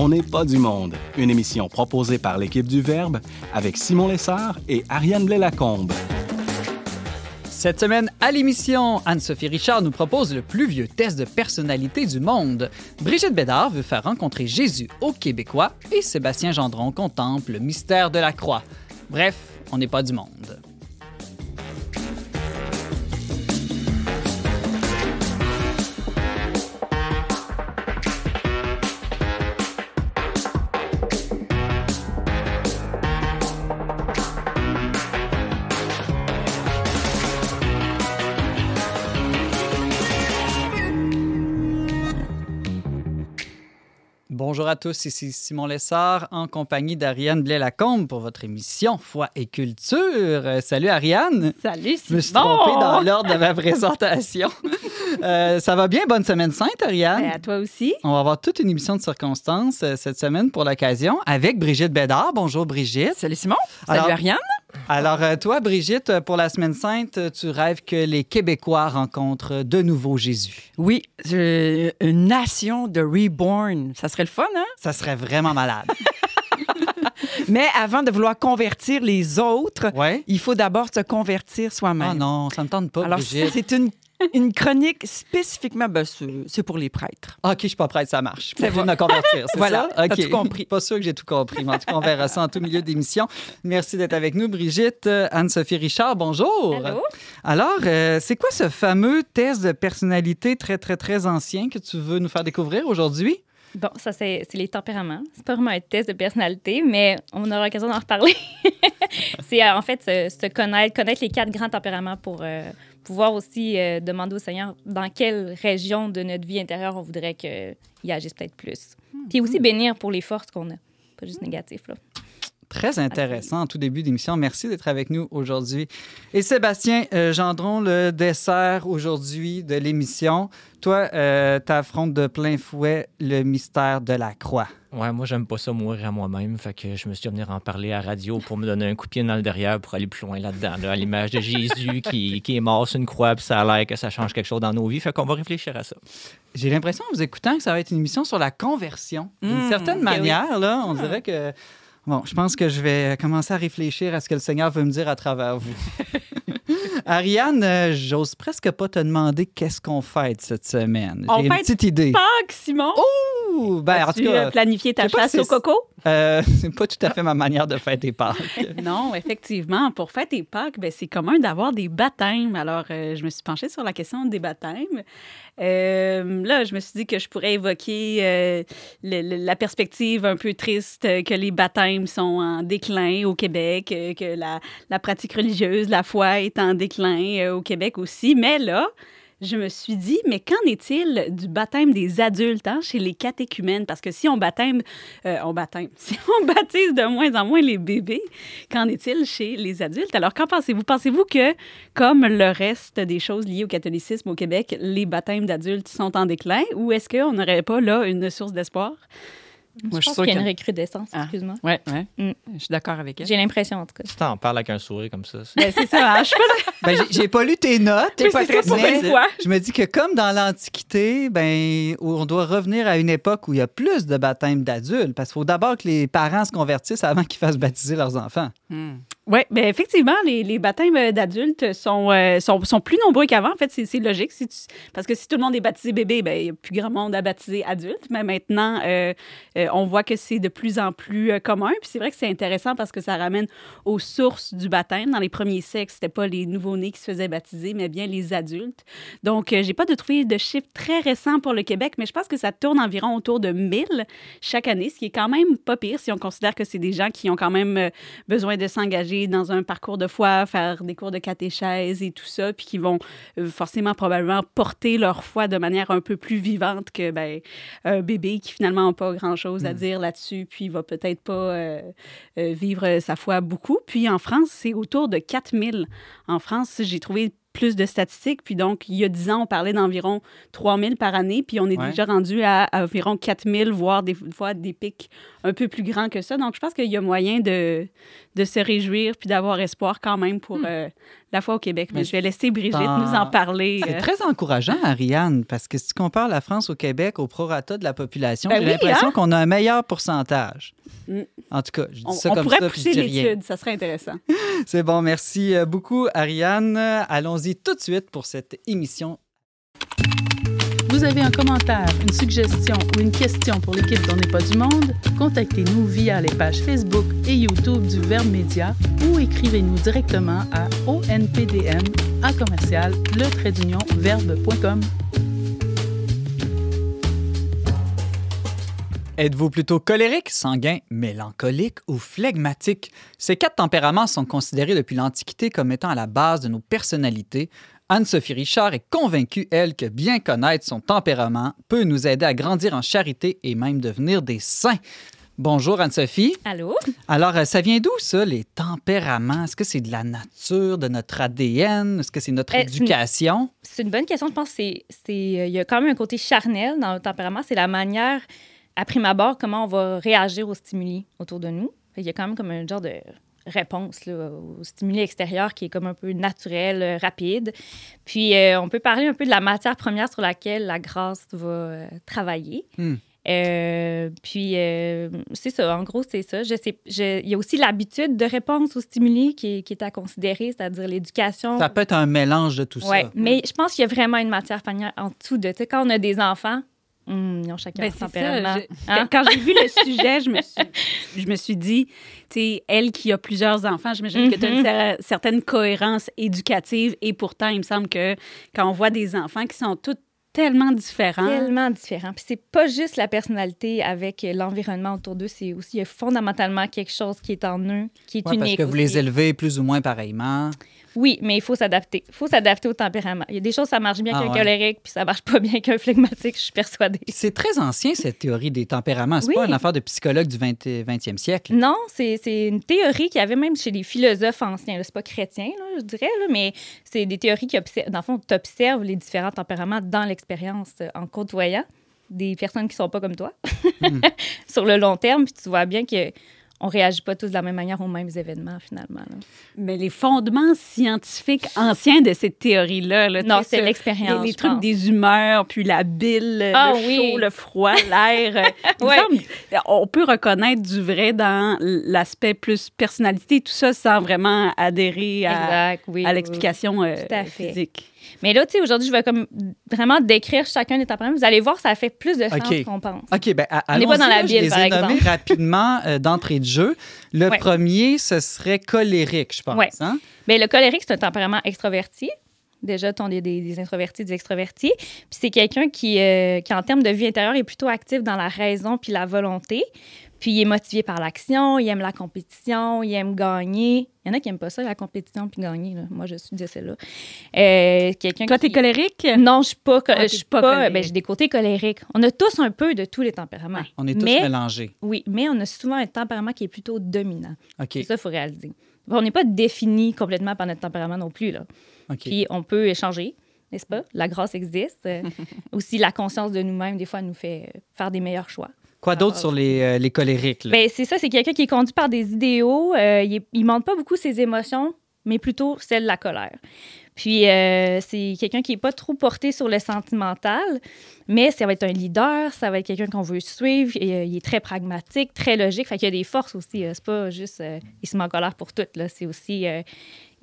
On n'est pas du monde, une émission proposée par l'équipe du Verbe avec Simon Lessard et Ariane Blais-Lacombe. Cette semaine, à l'émission, Anne-Sophie Richard nous propose le plus vieux test de personnalité du monde. Brigitte Bédard veut faire rencontrer Jésus aux Québécois et Sébastien Gendron contemple le mystère de la croix. Bref, on n'est pas du monde. Bonjour à tous, ici Simon Lessard en compagnie d'Ariane Blais-Lacombe pour votre émission Foi et Culture. Euh, salut Ariane. Salut Simon. Je me suis trompé dans l'ordre de ma présentation. Euh, ça va bien? Bonne semaine sainte, Ariane. Ben, à toi aussi. On va avoir toute une émission de circonstances euh, cette semaine pour l'occasion avec Brigitte Bédard. Bonjour Brigitte. Salut Simon. Alors- Salut Ariane. Alors, euh, toi, Brigitte, pour la semaine sainte, tu rêves que les Québécois rencontrent de nouveau Jésus. Oui, une nation de reborn. Ça serait le fun, hein? Ça serait vraiment malade. Mais avant de vouloir convertir les autres, Ouais? il faut d'abord se convertir soi-même. Ah non, ça me tente pas, Alors, c'est une, une chronique spécifiquement, ben, c'est pour les prêtres. OK, je suis pas prête, ça marche. C'est Pour me convertir, c'est Voilà, ça? OK. tout compris. Pas sûr que j'ai tout compris, mais en tout cas, on verra ça en tout milieu d'émission. Merci d'être avec nous, Brigitte. Euh, Anne-Sophie Richard, bonjour. Allô? Alors, euh, c'est quoi ce fameux test de personnalité très, très, très ancien que tu veux nous faire découvrir aujourd'hui? Bon, ça, c'est c'est les tempéraments. C'est pas vraiment un test de personnalité, mais on aura l'occasion d'en reparler. c'est euh, en fait se, se connaître, connaître les quatre grands tempéraments pour euh, pouvoir aussi euh, demander au Seigneur dans quelle région de notre vie intérieure on voudrait qu'il agisse peut-être plus. Puis aussi bénir pour les forces qu'on a, pas juste négatif. Là. Très intéressant en tout début d'émission. Merci d'être avec nous aujourd'hui. Et Sébastien euh, Gendron, le dessert aujourd'hui de l'émission. Toi, euh, t'affrontes de plein fouet le mystère de la croix. Ouais, moi, j'aime pas ça mourir à moi-même. Fait que je me suis venir en parler à la radio pour me donner un coup de pied dans le derrière pour aller plus loin là-dedans, là, à l'image de Jésus qui, qui est mort sur une croix, puis ça a l'air que ça change quelque chose dans nos vies. Fait qu'on va réfléchir à ça. J'ai l'impression, en vous écoutant, que ça va être une émission sur la conversion. D'une Mmh, certaine oui. manière, là, on dirait que... Bon, je pense que je vais commencer à réfléchir à ce que le Seigneur veut me dire à travers vous. Ariane, euh, j'ose presque pas te demander qu'est-ce qu'on fête cette semaine. On J'ai une petite idée. Pâques, Simon! Ouh, ben, en tout tu cas, planifié ta chasse si au coco? Euh, c'est pas tout à fait ma manière de fêter Pâques. Non, effectivement, pour fêter Pâques, ben, c'est commun d'avoir des baptêmes. Alors, euh, je me suis penchée sur la question des baptêmes. Euh, là, je me suis dit que je pourrais évoquer la perspective un peu triste que les baptêmes sont en déclin au Québec, que la, pratique religieuse, la foi est en déclin au Québec aussi. Mais là, je me suis dit, mais qu'en est-il du baptême des adultes hein, chez les catéchumènes? Parce que si on baptême, euh, on baptême, si on baptise de moins en moins les bébés, qu'en est-il chez les adultes? Alors, qu'en pensez-vous? Pensez-vous que, comme le reste des choses liées au catholicisme au Québec, les baptêmes d'adultes sont en déclin ou est-ce qu'on n'aurait pas là une source d'espoir? Moi, je pense qu'il y a une recrudescence, Ah. excuse-moi. Oui, oui. Mm. Je suis d'accord avec elle. J'ai l'impression, en tout cas. Si t'en parles avec un sourire comme ça, c'est- Ben, ça, hein, je suis pas Ben, j'ai- pas lu tes notes. T'es pas très. Je me dis que comme dans l'Antiquité, ben, on doit revenir à une époque où il y a plus de baptêmes d'adultes, parce qu'il faut d'abord que les parents se convertissent avant qu'ils fassent baptiser leurs enfants. Oui, bien effectivement, les, les baptêmes euh, d'adultes sont, euh, sont, sont plus nombreux qu'avant. En fait, c'est logique. Parce que si tout le monde est baptisé bébé, ben, il n'y a plus grand monde à baptiser adulte. Mais maintenant, euh, on voit que c'est de plus en plus commun. Puis c'est vrai que c'est intéressant parce que ça ramène aux sources du baptême. Dans les premiers siècles, c'était pas les nouveau-nés qui se faisaient baptiser, mais bien les adultes. Donc, j'ai pas de trouvé de chiffres très récents pour le Québec, mais je pense que ça tourne environ autour de 1000 chaque année, ce qui est quand même pas pire si on considère que c'est des gens qui ont quand même besoin de s'engager dans un parcours de foi, faire des cours de catéchèse et tout ça, puis qui vont euh, forcément probablement porter leur foi de manière un peu plus vivante que ben, un bébé qui finalement n'a pas grand-chose à dire là-dessus, puis va peut-être pas euh, euh, vivre sa foi beaucoup. Puis en France, c'est autour de 4000. En France, j'ai trouvé plus de statistiques. Puis donc, il y a 10 ans, on parlait d'environ 3000 par année. Puis on est Ouais. déjà rendu à, à environ 4000, voire des fois des pics un peu plus grands que ça. Donc, je pense qu'il y a moyen de, de se réjouir puis d'avoir espoir quand même pour euh, la foi au Québec. Mais Mais je vais laisser Brigitte dans- nous en parler. C'est très encourageant, Ariane, parce que si tu compares la France au Québec au prorata de la population, Ben j'ai oui, l'impression hein? qu'on a un meilleur pourcentage. Mm. En tout cas, je dis On, ça on comme pourrait ça, pousser l'étude, ça serait intéressant. C'est bon, merci euh, beaucoup, Ariane. Allons-y tout de suite pour cette émission. Vous avez un commentaire, une suggestion ou une question pour l'équipe d'On n'est pas du monde? Contactez-nous via les pages Facebook et YouTube du Verbe Média ou écrivez-nous directement à onpdm à commercial le verbe.com. Êtes-vous plutôt colérique, sanguin, mélancolique ou flegmatique? Ces quatre tempéraments sont considérés depuis l'Antiquité comme étant à la base de nos personnalités. Anne-Sophie Richard est convaincue, elle, que bien connaître son tempérament peut nous aider à grandir en charité et même devenir des saints. Bonjour Anne-Sophie. Allô? Alors, euh, ça vient d'où ça, les tempéraments? Est-ce que c'est de la nature, de notre ADN? Est-ce que c'est notre une- éducation? C'est une bonne question. Je pense c'est, euh, il y a quand même un côté charnel dans le tempérament. C'est la manière, à prime abord, comment on va réagir aux stimuli autour de nous. Qu'il y a quand même comme un genre de réponse là, aux stimuli extérieurs qui est comme un peu naturel, euh, rapide. Puis, euh, on peut parler un peu de la matière première sur laquelle la grâce va euh, travailler. Hmm. Euh, puis, euh, c'est ça. En gros, c'est ça. Je sais, je- il y a aussi l'habitude de réponse aux stimuli qui est, qui est à considérer, c'est-à-dire l'éducation. Ça peut être un mélange de tout Oui, ça. mais je pense qu'il y a vraiment une matière première en dessous de. Tu sais, quand on a des enfants, hum, ils ont chacun Ben, leur tempérament. ça. Je- Hein? Quand j'ai vu le sujet, je me suis, je me suis dit, tu sais, elle qui a plusieurs enfants, j'imagine que tu as une cer- certaine cohérence éducative et pourtant, il me semble que quand on voit des enfants qui sont tous tellement différents. Tellement différent. Puis c'est pas juste la personnalité avec l'environnement autour d'eux, c'est aussi il y a fondamentalement quelque chose qui est en eux, qui est Ouais, parce unique. que vous aussi. les élevez plus ou moins pareillement. Oui, mais il faut s'adapter. Il faut s'adapter au tempérament. Il y a des choses, ça marche bien Ah qu'un ouais. colérique, puis ça marche pas bien qu'un flegmatique, je suis persuadée. C'est très ancien, cette théorie des tempéraments. C'est Oui. pas une affaire de psychologue du 20, 20e siècle. Non, c'est une théorie qu'il y avait même chez les philosophes anciens. C'est pas chrétien, là, je dirais, là, mais c'est des théories qui observent. Dans le fond, tu observes les différents tempéraments dans l'expérience euh, en côtoyant des personnes qui sont pas comme toi Hmm. sur le long terme. Puis tu vois bien que on réagit pas tous de la même manière aux mêmes événements, finalement. là. Mais les fondements scientifiques anciens de cette théorie-là, là, Non, c'est l'expérience. Les, trucs pense. des humeurs, puis la bile, Ah le oui. chaud, le froid, l'air. euh, Ouais. on peut reconnaître du vrai dans l'aspect plus personnalité, tout ça sans vraiment adhérer à, Exact, oui. à oui, l'explication euh, physique. Mais là, tu sais, aujourd'hui, je vais comme vraiment décrire chacun des tempéraments. Vous allez voir, ça fait plus de sens qu'on pense. OK, ben, à- On n'est pas dans la Bible, par exemple. rapidement euh, d'entrée de jeu. Le Ouais. premier, ce serait colérique, je pense. Ouais. hein? Bien, le colérique, c'est un tempérament extraverti. Déjà, tu des, des, introvertis, des extravertis. Puis c'est quelqu'un qui, euh, qui, en termes de vie intérieure, est plutôt actif dans la raison puis la volonté. Puis il est motivé par l'action, il aime la compétition, il aime gagner. Il y en a qui n'aiment pas ça, la compétition puis gagner. là. Moi, je suis de celle-là. Euh, quelqu'un Toi, qui... t'es colérique? Non, je suis pas. Ah, je suis pas ben, j'ai des côtés colériques. On a tous un peu de tous les tempéraments. On est tous mais, mélangés. Oui, mais on a souvent un tempérament qui est plutôt dominant. OK. C'est ça, il faut réaliser. On n'est pas défini complètement par notre tempérament non plus. Là. OK. Puis on peut échanger, n'est-ce pas? La grâce existe. Aussi, la conscience de nous-mêmes, des fois, nous fait euh, faire des meilleurs choix. Quoi d'autre sur les, euh, les colériques? là? Ben, c'est ça, c'est quelqu'un qui est conduit par des idéaux. Euh, il ne montre pas beaucoup ses émotions, mais plutôt celle de la colère. Puis, euh, c'est quelqu'un qui n'est pas trop porté sur le sentimental, mais ça va être un leader, ça va être quelqu'un qu'on veut suivre. Et, il est très pragmatique, très logique. Fait qu'il y a des forces aussi. c'est pas juste il se met en colère pour tout. Là. C'est aussi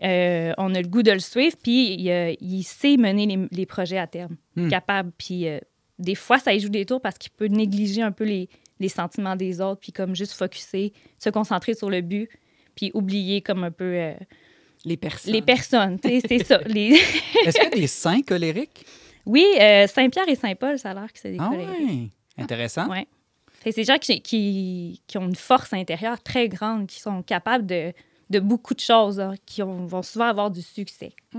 euh, on a le goût de le suivre, puis il, euh, il sait mener les, les projets à terme. Hmm. Capable. Puis euh, des fois, ça y joue des tours parce qu'il peut négliger un peu les, les sentiments des autres, puis comme juste focuser, se concentrer sur le but, puis oublier comme un peu euh, Les personnes. les personnes. C'est ça. Les... Est-ce qu'il y a des saints colériques? Oui, euh, Saint-Pierre et Saint-Paul, ça a l'air que c'est des Ah colériques. oui. Intéressant. C'est des gens qui, qui, qui ont une force intérieure très grande, qui sont capables de, de beaucoup de choses, hein, qui ont- vont souvent avoir du succès. Que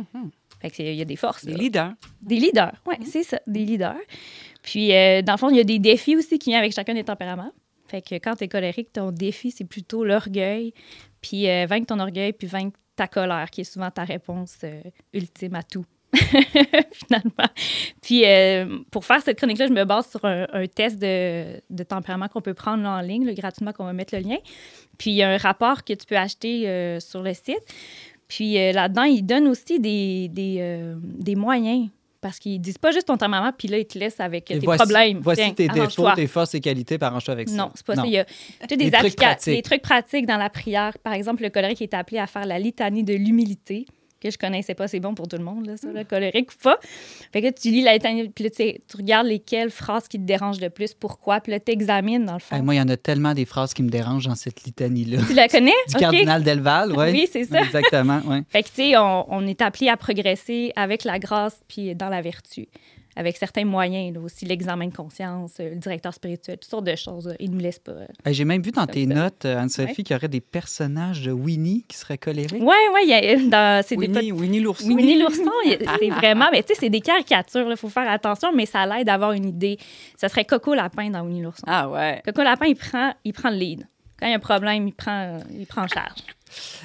c'est- il y a des forces. Des là. leaders. Des leaders, oui, c'est ça, des leaders. Puis, euh, dans le fond, il y a des défis aussi qui viennent avec chacun des tempéraments. Fait que quand tu es colérique, ton défi, c'est plutôt l'orgueil. Puis, euh, vaincre ton orgueil, puis vaincre ta colère, qui est souvent ta réponse euh, ultime à tout. finalement. Puis euh, pour faire cette chronique-là, je me base sur un, un test de, de tempérament qu'on peut prendre en ligne, là, gratuitement, qu'on va mettre le lien. Puis il y a un rapport que tu peux acheter euh, sur le site. Puis euh, là-dedans, ils donnent aussi des, des, euh, des moyens. Parce qu'ils disent pas juste ton tempérament, puis là, ils te laissent avec tes voici, problèmes. Voici Tiens, tes défauts, tes forces et qualités, arrange-toi avec ça. Non, c'est pas ça. Il y a des, Des trucs pratiques. des trucs pratiques dans la prière. Par exemple, le colérique est appelé à faire la litanie de l'humilité, que je connaissais pas. C'est bon pour tout le monde, là, ça, le colérique ou pas. Fait que tu lis la litanie, puis là, tu, regardes lesquelles phrases qui te dérangent le plus, pourquoi, puis là, tu examines, dans le fond. Hey, moi, il y en a tellement des phrases qui me dérangent dans cette litanie-là. Tu la connais? Du cardinal Delval, oui. Oui, c'est ça. Exactement, oui. Fait que, tu sais, on, on est appelé à progresser avec la grâce puis dans la vertu, avec certains moyens, là, aussi l'examen de conscience, euh, le directeur spirituel, toutes sortes de choses. Ils nous laissent pas. euh. J'ai même vu dans tes ça. notes, euh, Anne-Sophie, Ouais. qu'il y aurait des personnages de Winnie qui seraient colériques. C'est des Winnie, Winnie l'ourson. Winnie l'ourson, c'est vraiment, mais tu sais, c'est des caricatures, il faut faire attention, mais ça l'aide d'avoir une idée. Ça serait Coco Lapin dans Winnie l'ourson. Ah ouais. Coco Lapin, il prend, il prend le lead. Quand il y a un problème, il prend, il prend en charge.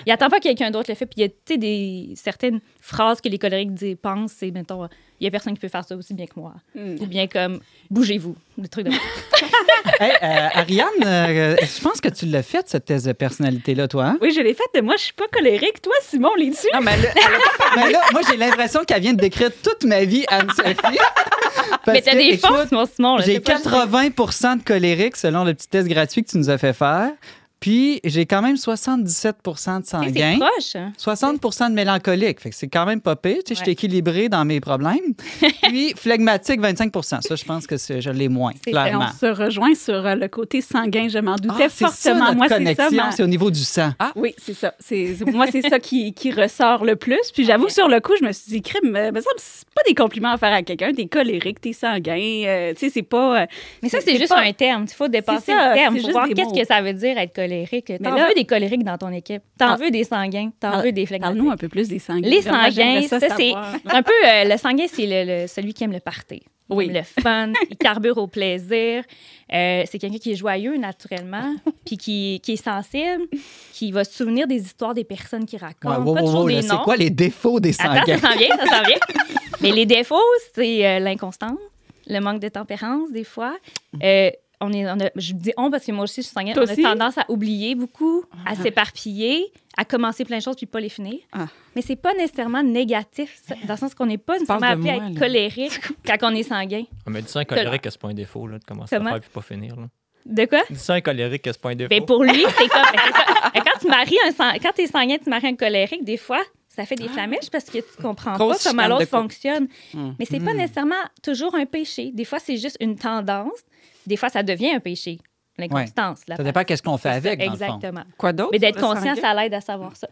Il attend pas que quelqu'un d'autre le fait. Puis il y a, des, certaines phrases que les colériques disent, pensent, c'est, mettons, il y a personne qui peut faire ça aussi bien que moi. Hmm. Ou bien comme, bougez-vous, des trucs de Hey, euh, Ariane, euh, je pense que tu l'as fait, cette thèse de personnalité-là, toi. hein? Oui, je l'ai faite. Moi, je suis pas colérique. Toi, Simon, l'es-tu? Non, mais là, Mais là, moi, j'ai l'impression qu'elle vient de décrire toute ma vie, Anne-Sophie. Mais t'as des écoute, forces, mon Simon. J'ai c'est pas juste- 80% de colérique selon le petit test gratuit que tu nous as fait faire. Puis j'ai quand même 77% de sanguin. C'est proche. hein. 60% de mélancolique. Fait que c'est quand même pas pire. Tu sais, Je suis équilibré dans mes problèmes. Puis phlegmatique, 25 Ça, je pense que c'est- je l'ai moins, clairement. On se rejoint sur euh, le côté sanguin. Je m'en doutais Ah, ça, fortement. notre Moi, c'est ça. ma- c'est au niveau du sang. Oui, c'est ça. Moi, c'est ça qui, qui ressort le plus. Puis j'avoue sur le coup, je me suis dit, crime, euh, me semble c'est pas des compliments à faire à quelqu'un. T'es colérique, t'es sanguin. euh, tu sais, c'est pas. euh, Mais ça, c'est juste pas- un terme. Il faut dépasser ça, le terme. faut juste voir qu'est-ce que ça veut dire être colérique. T'en là- veux des colériques dans ton équipe? T'en Ah. veux des sanguins? T'en Parle- veux des phlegmatiques. Parle-nous un peu plus des sanguins. Les sanguins, j'aimerais ça, c'est un peu euh, le sanguin, c'est le, le- celui qui aime le party. Oui. Le fun, il carbure au plaisir. Euh, c'est quelqu'un qui est joyeux naturellement, puis qui, qui est sensible, qui va se souvenir des histoires des personnes qu'il raconte, Ouais, wow, pas. C'est quoi les défauts des Attends, sanguins? ça s'en vient, ça s'en vient. Mais les défauts, c'est euh, l'inconstance, le manque de tempérance, des fois. Euh, on est, on a- je dis on parce que moi aussi, je suis sanguine. On a aussi? tendance à oublier beaucoup, à s'éparpiller, à commencer plein de choses puis pas les finir. Ah. Mais c'est pas nécessairement négatif, ça, dans le sens qu'on n'est pas nécessairement appelé à être là. colérique quand on est sanguin. On me dit ça colérique que c'est pas un défaut, là, de commencer Comment? à faire puis pas finir. Là. De quoi? Dis ça un colérique que c'est pas un défaut? Ben pour lui, c'est comme. ben. Ben, Quand tu maries un sang- quand t'es sanguin, tu maries un colérique, des fois, ça fait des flamèches parce que tu comprends Grosse pas comment l'autre fonctionne. Hmm. Mais c'est pas nécessairement toujours un péché. Des fois, c'est juste une tendance. Des fois, ça devient un péché. L'inconstance. la Ça dépend qu'est-ce qu'on fait avec, dans le fond. Exactement. quoi d'autre? Mais d'être conscient, ça l'aide à savoir ça.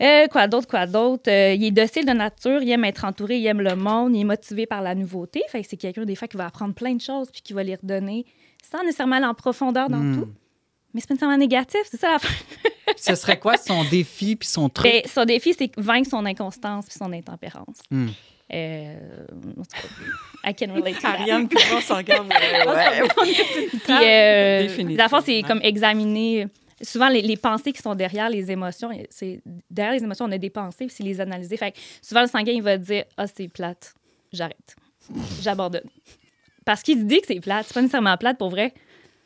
Euh, quoi d'autre, quoi d'autre? Euh, il est docile de nature, il aime être entouré, il aime le monde, il est motivé par la nouveauté. Fait que c'est quelqu'un, des fois, qui va apprendre plein de choses puis qui va les redonner sans nécessairement aller en profondeur dans Hmm. tout. Mais c'est pas nécessairement négatif, c'est ça la fin. Ce serait quoi son défi puis son truc? Ben, son défi, c'est vaincre son inconstance puis son intempérance. Hmm. Euh, I can relate to that. Ariane, on s'en ouais. Puis, euh, le fond, c'est comme examiner. Souvent, les, les pensées qui sont derrière les émotions, c'est derrière les émotions, on a des pensées, puis c'est les analyser. Fait que souvent, le sanguin, il va dire Ah, c'est plate, j'arrête, j'abandonne. Parce qu'il dit que c'est plate. C'est pas nécessairement plate pour vrai.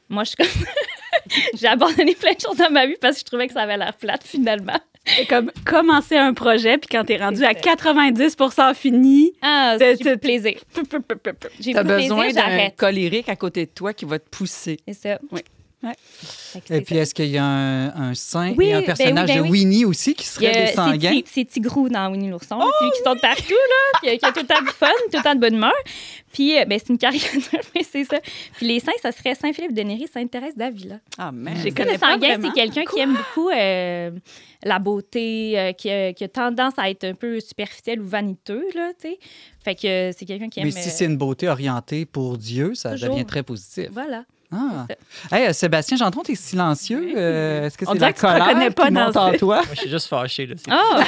Moi, je suis comme. J'ai abandonné plein de choses dans ma vie parce que je trouvais que ça avait l'air plate finalement. C'est comme commencer un projet, puis quand t'es rendu à ça. 90% fini, Ah, C'est- j'ai plus plaisir. J'ai besoin d'un colérique à côté de toi qui va te pousser. C'est ça. Oui. Ouais. Et c'est puis, est-ce qu'il y a un, un saint? Oui, et un ben personnage oui, ben de oui. Winnie aussi qui serait des c'est sanguins? C'est Tigrou dans Winnie l'ourson. celui qui saute partout, là, qui, qui a tout le temps du fun, tout le temps de bonne humeur. Puis, euh, ben, c'est une caricature, mais c'est ça. Puis les saints, ça serait Saint-Philippe de Néry, Sainte-Thérèse d'Avila. Ah, sais, connais Le sanguin, c'est quelqu'un qui aime beaucoup euh, la beauté, euh, qui, a, qui a tendance à être un peu superficiel ou vaniteux, là, tu sais. Fait que c'est quelqu'un qui aime... Mais si euh, c'est une beauté orientée pour Dieu, ça Toujours. devient très positif. Voilà. Ah. Hey, euh, Sébastien Gendron, t'es silencieux. Euh, Est-ce que On c'est dirait la que tu te colère pas qui dans monte en ce- toi? Moi, je suis juste fâché. Là. C'est- Oh!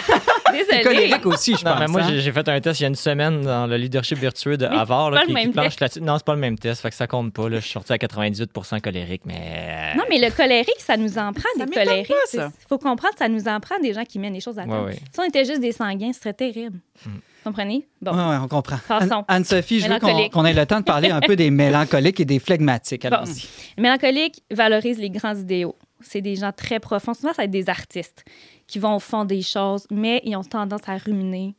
T'es Désolée! colérique aussi, je Non, pense. mais moi, hein? j'ai fait un test il y a une semaine dans le leadership vertueux de Havard. c'est là, pas qui, le qui même planche. Non, c'est pas le même test, fait que ça compte pas. Là. Je suis sorti à 98% colérique, mais. Non, mais le colérique, ça nous en prend Ça des colériques. pas, ça. Il faut comprendre, ça nous en prend des gens qui mènent les choses à terme. Ouais, ouais. Si on était juste des sanguins, ce serait terrible. Comprenez? Bon. Ouais, on comprend. Anne-Sophie, je veux qu'on ait le temps de parler un peu des mélancoliques et des flegmatiques. Bon. Allons-y. Le mélancolique valorise les grands idéaux. C'est des gens très profonds. Souvent, ça va être des artistes qui vont au fond des choses, mais ils ont tendance à ruminer.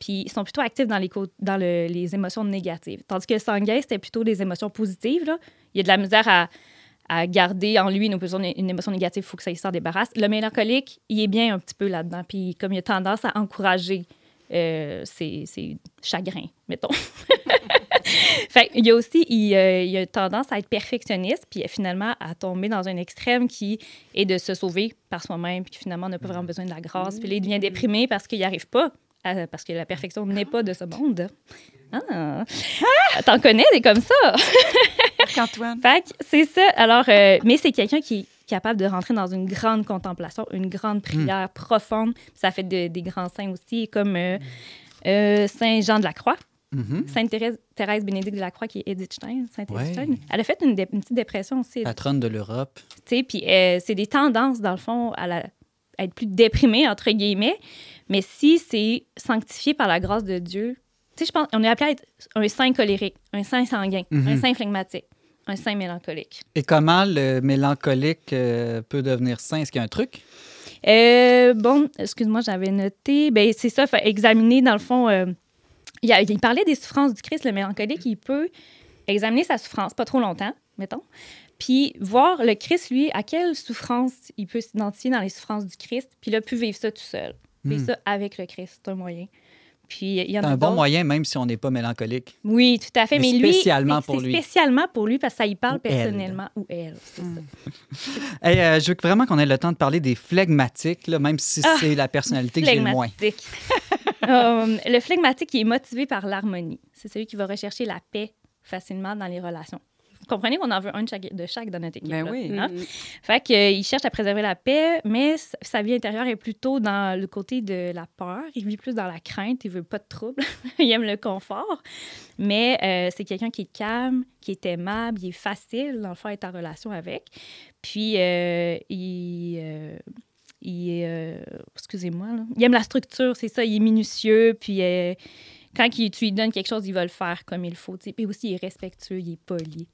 Puis ils sont plutôt actifs dans les, dans le- les émotions négatives. Tandis que le sanguin, c'était plutôt des émotions positives. Là. Il y a de la misère à, à garder en lui une émotion, une émotion négative, il faut que ça s'en débarrasse. Le mélancolique, il est bien un petit peu là-dedans. Puis comme il a tendance à encourager euh, ses chagrins, mettons. fait, il y a aussi, il, euh, il a tendance à être perfectionniste, puis finalement à tomber dans un extrême qui est de se sauver par soi-même, puis finalement n'a pas vraiment besoin de la grâce. Puis là, il devient déprimé parce qu'il n'y arrive pas, à- parce que la perfection n'est pas de ce monde. Ah! T'en connais des comme ça? Antoine. Fait c'est ça. Alors, euh, mais c'est quelqu'un qui capable de rentrer dans une grande contemplation, une grande prière profonde. Ça fait de- des grands saints aussi, comme euh, euh, Saint Jean de la Croix, Mhm. Sainte Thérèse, Thérèse Bénédicte de la Croix, qui est Edith Stein. Sainte Ouais. Stein. Elle a fait une, petite dépression aussi. Patronne de l'Europe. Tu sais, puis euh, c'est des tendances, dans le fond, à, la- à être plus déprimé, entre guillemets. Mais si c'est sanctifié par la grâce de Dieu, tu sais, je pense, on est appelé à être un saint colérique, un saint sanguin, un saint phlegmatique, un saint mélancolique. Et comment le mélancolique euh, peut devenir sain? Est-ce qu'il y a un truc? Euh, bon, excuse-moi, j'avais noté. Ben, c'est ça, examiner, dans le fond. euh, il, a- il parlait des souffrances du Christ, le mélancolique. Il peut examiner sa souffrance, pas trop longtemps, mettons. Puis voir le Christ, lui, à quelle souffrance il peut s'identifier dans les souffrances du Christ. Puis là, plus vivre ça tout seul. Vivre Hmm. ça avec le Christ, c'est un moyen. Puis il y en C'est a un bon moyen, même si on n'est pas mélancolique. Oui, tout à fait. Mais Mais, lui, spécialement pour lui. spécialement pour lui parce que ça y parle Ou elle. personnellement. Ou elle, c'est ça. Hey, euh, je veux vraiment qu'on ait le temps de parler des flegmatiques, là, même si Ah, c'est la personnalité que j'ai le moins. Euh, le flegmatique, il est motivé par l'harmonie. C'est celui qui va rechercher la paix facilement dans les relations. Vous comprenez qu'on en veut un de chaque, de chaque dans notre équipe. Ben là, oui. hein? Mm. Fait qu'il cherche à préserver la paix, mais sa vie intérieure est plutôt dans le côté de la peur. Il vit plus dans la crainte, il veut pas de trouble, il aime le confort. Mais euh, c'est quelqu'un qui est calme, qui est aimable, il est facile, dans le fond, à être en relation avec. Puis, euh, il, euh, il est... euh, excusez-moi. Il aime la structure, c'est ça, il est minutieux, puis... euh, quand il- tu lui donnes quelque chose, il va le faire comme il faut. Puis aussi, il est respectueux, il est poli.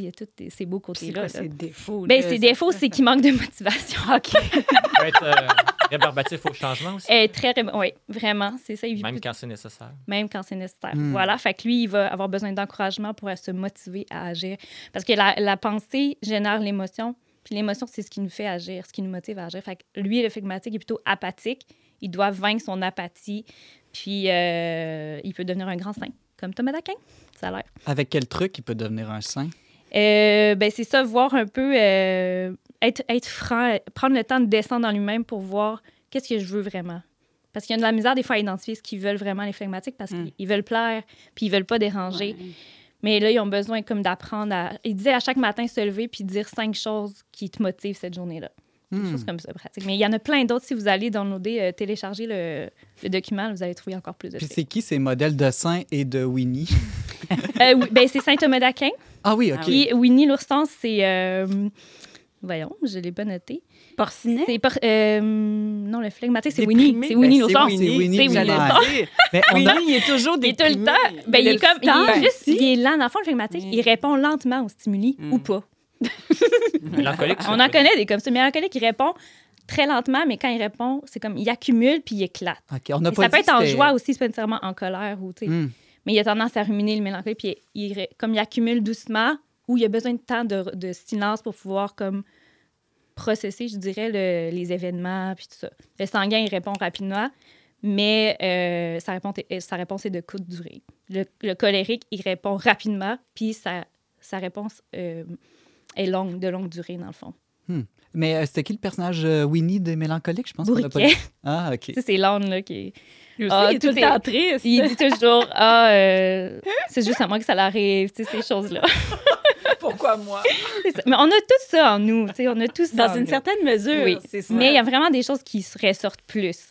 Il y a tous ces- beaux C'est côtés-là. quoi là. ses défauts? Ben, ses défauts, c'est qu'il manque de motivation. OK. peut être euh, rébarbatif au changement aussi, est très... Oui, vraiment, c'est ça. Il vit même plus- quand c'est nécessaire. même quand c'est nécessaire. Hmm. Voilà, fait que lui, il va avoir besoin d'encouragement pour se motiver à agir. Parce que la, la pensée génère l'émotion, puis l'émotion, c'est ce qui nous fait agir, ce qui nous motive à agir. Fait que lui, le flegmatique est plutôt apathique. Il doit vaincre son apathie, puis euh, il peut devenir un grand saint, comme Thomas d'Aquin, ça a l'air. Avec quel truc il peut devenir un saint? Euh, ben, c'est ça, voir un peu, euh, être, être franc, prendre le temps de descendre dans lui-même pour voir qu'est-ce que je veux vraiment. Parce qu'il y a de la misère des fois à identifier ce qu'ils veulent vraiment, les flegmatiques, parce Mm. qu'ils veulent plaire, puis ils veulent pas déranger. Mais là, ils ont besoin comme d'apprendre à... Il disait à chaque matin se lever puis dire cinq choses qui te motivent cette journée-là. Des Hmm. choses comme ça, pratique. Mais il y en a plein d'autres. Si vous allez downloader, euh, télécharger le, le document, vous allez trouver encore plus de Puis c'est qui ces modèles de saints et de Winnie? Euh, oui, ben, c'est Saint-Thomas d'Aquin. Ah oui, OK. Puis Winnie l'ourson, c'est... euh, Voyons, je l'ai pas noté. Porcinet? C'est par- euh, non le flegmatique c'est? Winnie, c'est Ben, Winnie c'est l'ourson. Winnie, C'est Winnie, c'est Winnie J'allais l'ourson. Mais a- il est toujours Il est déprimé. tout le temps. Ben, il est comme il est juste il est lent dans le fond le flegmatique, Oui. il répond lentement aux stimuli Mm. ou pas. On en connaît des comme ça, mais mélancolique il répond très lentement mais quand il répond, c'est comme il accumule puis il éclate. OK, on n'a Et pas ça peut être en joie aussi, c'est pas nécessairement en colère ou tu sais. Hmm. Mais il a tendance à ruminer le mélancolique puis il, comme il accumule doucement ou il a besoin de temps de, de silence pour pouvoir comme processer, je dirais, le- les événements puis tout ça. Le sanguin, il répond rapidement, mais euh, sa, réponse est, sa réponse est de courte durée. Le, le colérique, il répond rapidement, puis sa, sa réponse euh, est longue, de longue durée, dans le fond. Mais euh, c'était qui le personnage euh, Winnie des mélancoliques? Je pense pas Bourriquet. dit. Ah, OK. C'est l'âne, là, qui est... Lui aussi, Ah, il est tout le est- temps triste. Il dit toujours, ah, euh, c'est juste à moi que ça l'arrive, tu sais, ces choses-là. Pourquoi moi? Mais on a tout ça en nous, tu sais, on a tout ça Dans en une nous. certaine mesure. Oui, c'est ça. Mais il y a vraiment des choses qui se ressortent plus.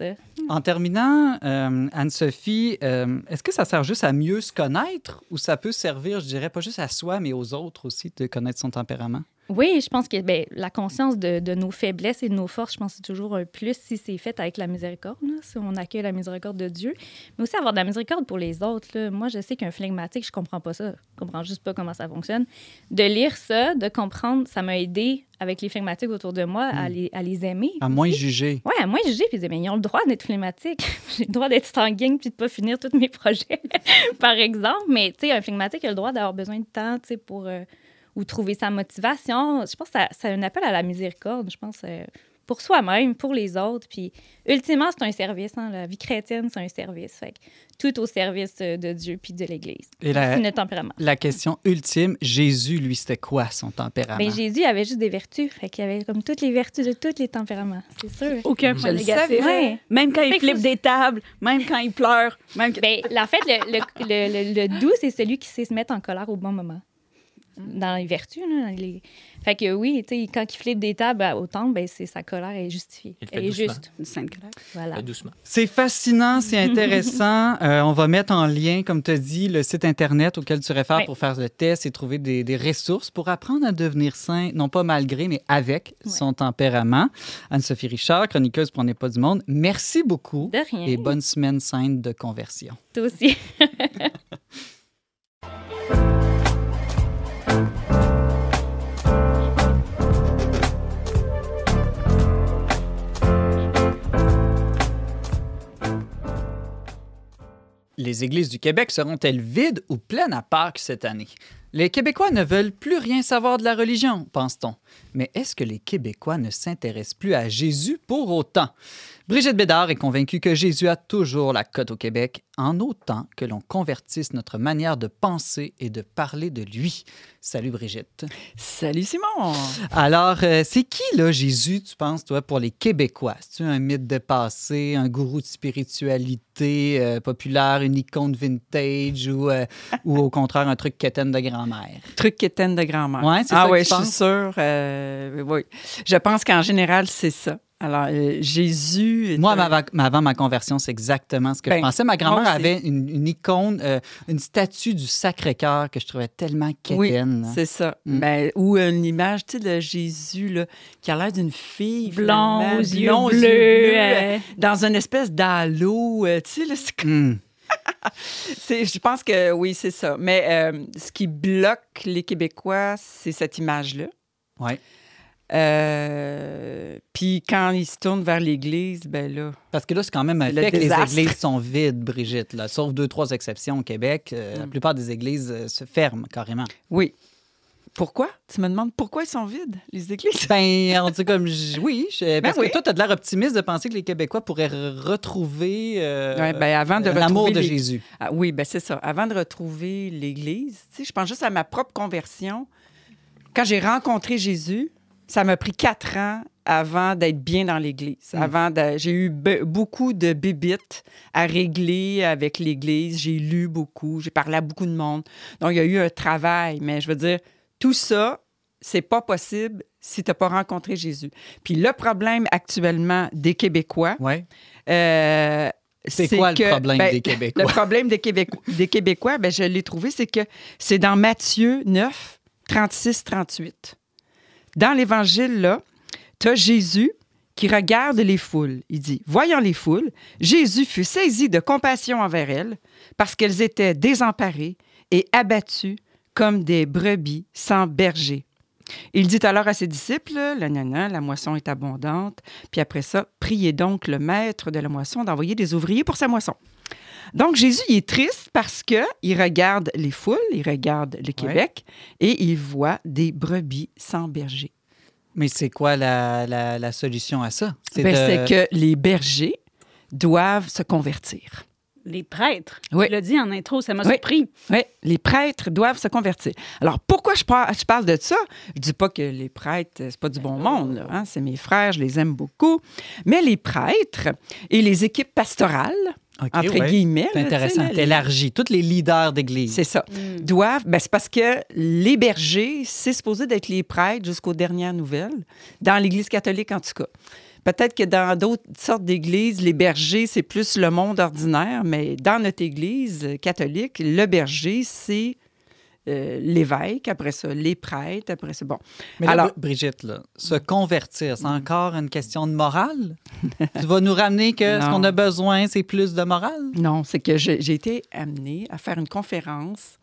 En terminant, euh, Anne-Sophie, euh, est-ce que ça sert juste à mieux se connaître ou ça peut servir, je dirais, pas juste à soi, mais aux autres aussi de connaître son tempérament? Oui, je pense que ben, la conscience de, de nos faiblesses et de nos forces, je pense que c'est toujours un plus si c'est fait avec la miséricorde, là, si on accueille la miséricorde de Dieu. Mais aussi avoir de la miséricorde pour les autres. là. Moi, je sais qu'un flegmatique, je comprends pas ça. Je comprends juste pas comment ça fonctionne. De lire ça, de comprendre, ça m'a aidé avec les flegmatiques autour de moi à, les, à les aimer. À moins juger. Ouais, à moins juger puis mais ils ont le droit d'être flématiques. J'ai le droit d'être sanguine puis de pas finir tous mes projets, par exemple. Mais, tu sais, un flegmatique a le droit d'avoir besoin de temps, tu sais, pour... euh, ou trouver sa motivation. Je pense que ça- c'est un appel à la miséricorde, je pense, euh, pour soi-même, pour les autres. Puis, ultimement, c'est un service. hein. La vie chrétienne, c'est un service. Fait que tout au service euh, de Dieu puis de l'Église. Et la, C'est notre tempérament. la question ultime, Jésus, lui, c'était quoi son tempérament? Ben, Jésus avait juste des vertus. Fait qu'il avait comme toutes les vertus de tous les tempéraments. C'est sûr. Aucun point négatif. Même quand il Fait flippe faut- des tables, même quand il pleure, même que- Ben, en fait, le, le, le, le- le doux, c'est celui qui sait se mettre en colère au bon moment. Dans les vertus, là. dans les- Fait que oui, quand il flippe des tables au temple, ben, c'est sa colère est justifiée. Il Elle est doucement. juste. une sainte colère. Voilà. C'est fascinant, c'est intéressant. Euh, on va mettre en lien, comme tu as dit, le site Internet auquel tu réfères Ouais. pour faire le test et trouver des, des ressources pour apprendre à devenir sain, non pas malgré, mais avec Ouais. son tempérament. Anne-Sophie Richard, chroniqueuse pour On n'est pas du monde, merci beaucoup De rien. et bonne semaine sainte de conversion. Toi aussi. Les églises du Québec seront-elles vides ou pleines à Pâques cette année? Les Québécois ne veulent plus rien savoir de la religion, pense-t-on. Mais est-ce que les Québécois ne s'intéressent plus à Jésus pour autant? Brigitte Bédard est convaincue que Jésus a toujours la cote au Québec, en autant que l'on convertisse notre manière de penser et de parler de lui. Salut Brigitte. Salut Simon! Alors, euh, c'est qui, là, Jésus, tu penses, toi, pour les Québécois? C'est-tu un mythe dépassé, un gourou de spiritualité euh, populaire, une icône vintage ou, euh, ou au contraire un truc quétaine de grand-mère? Truc quétaine de grand-mère. Ouais, c'est ah ça que oui, je suis sûre. euh, oui. Je pense qu'en général, c'est ça. Alors, euh, Jésus. Moi, avant, avant ma conversion, c'est exactement ce que je Ben, pensais. Ma grand-mère avait une, une icône, euh, une statue du Sacré-Cœur que je trouvais tellement Oui, quétaine. là. c'est ça. Mm. Ben, ou une image, tu sais, de Jésus, là, qui a l'air d'une fille. Blond, finalement, aux yeux bleus. euh, dans une espèce d'halo. tu sais, c'est comme- Hum. Je pense que oui, c'est ça. Mais euh, ce qui bloque les Québécois, c'est cette image-là. Ouais. Euh, Puis quand ils se tournent vers l'Église, ben là. Parce que là, c'est quand même un fait que les églises sont vides, Brigitte. Là. Sauf deux, trois exceptions au Québec. euh, La Mm. plupart des églises se ferment carrément. Oui. Pourquoi? Tu me demandes pourquoi ils sont vides, les églises? Ben, on dit comme oui, je- parce oui. que toi, tu as de l'air optimiste de penser que les Québécois pourraient re- retrouver euh, Ouais, ben, avant de l'amour retrouver de Jésus. Ah, oui, ben c'est ça. Avant de retrouver l'Église, tu sais, je pense juste à ma propre conversion. Quand j'ai rencontré Jésus, ça m'a pris quatre ans avant d'être bien dans l'Église. Mm. Avant de- j'ai eu be- beaucoup de bébites à régler avec l'Église. J'ai lu beaucoup, j'ai parlé à beaucoup de monde. Donc, il y a eu un travail. Mais je veux dire, tout ça, c'est pas possible si tu n'as pas rencontré Jésus. Puis le problème actuellement des Québécois, Ouais. euh, C'est quoi le problème ben, des Québécois? le problème des, Québécois, des Québécois, ben, je l'ai trouvé, c'est que c'est dans Matthieu 9, 36, 38. Dans l'Évangile, là, tu as Jésus qui regarde les foules. Il dit, voyant les foules, Jésus fut saisi de compassion envers elles parce qu'elles étaient désemparées et abattues comme des brebis sans berger. Il dit alors à ses disciples, la, nana, la moisson est abondante, puis après ça, priez donc le maître de la moisson d'envoyer des ouvriers pour sa moisson. Donc Jésus, il est triste parce que il regarde les foules, il regarde le Québec et il voit des brebis sans berger. Mais c'est quoi la, la- la solution à ça? Ben, de- C'est que les bergers doivent se convertir. Les prêtres. Oui. Tu l'as dit en intro, ça m'a Oui. surpris. Oui, les prêtres doivent se convertir. Alors, pourquoi je parle, je parle de ça? Je dis pas que les prêtres, c'est pas du bon monde, là, hein, c'est mes frères, je les aime beaucoup. Mais les prêtres et les équipes pastorales, OK, entre ouais. guillemets, C'est intéressant. là, les-. Tous les leaders d'église. c'est ça, doivent, ben, c'est parce que les bergers, c'est supposé d'être les prêtres jusqu'aux dernières nouvelles, dans l'Église catholique en tout cas. Peut-être que dans d'autres sortes d'églises, les bergers, c'est plus le monde ordinaire, mais dans notre Église catholique, le berger, c'est euh, l'évêque, après ça, les prêtres, après ça, bon. Mais là, Alors- Bri- Brigitte, là, se convertir, c'est encore une question de morale? tu vas nous ramener que ce qu'on a besoin, c'est plus de morale? Non, c'est que j'ai j'ai été amenée à faire une conférence,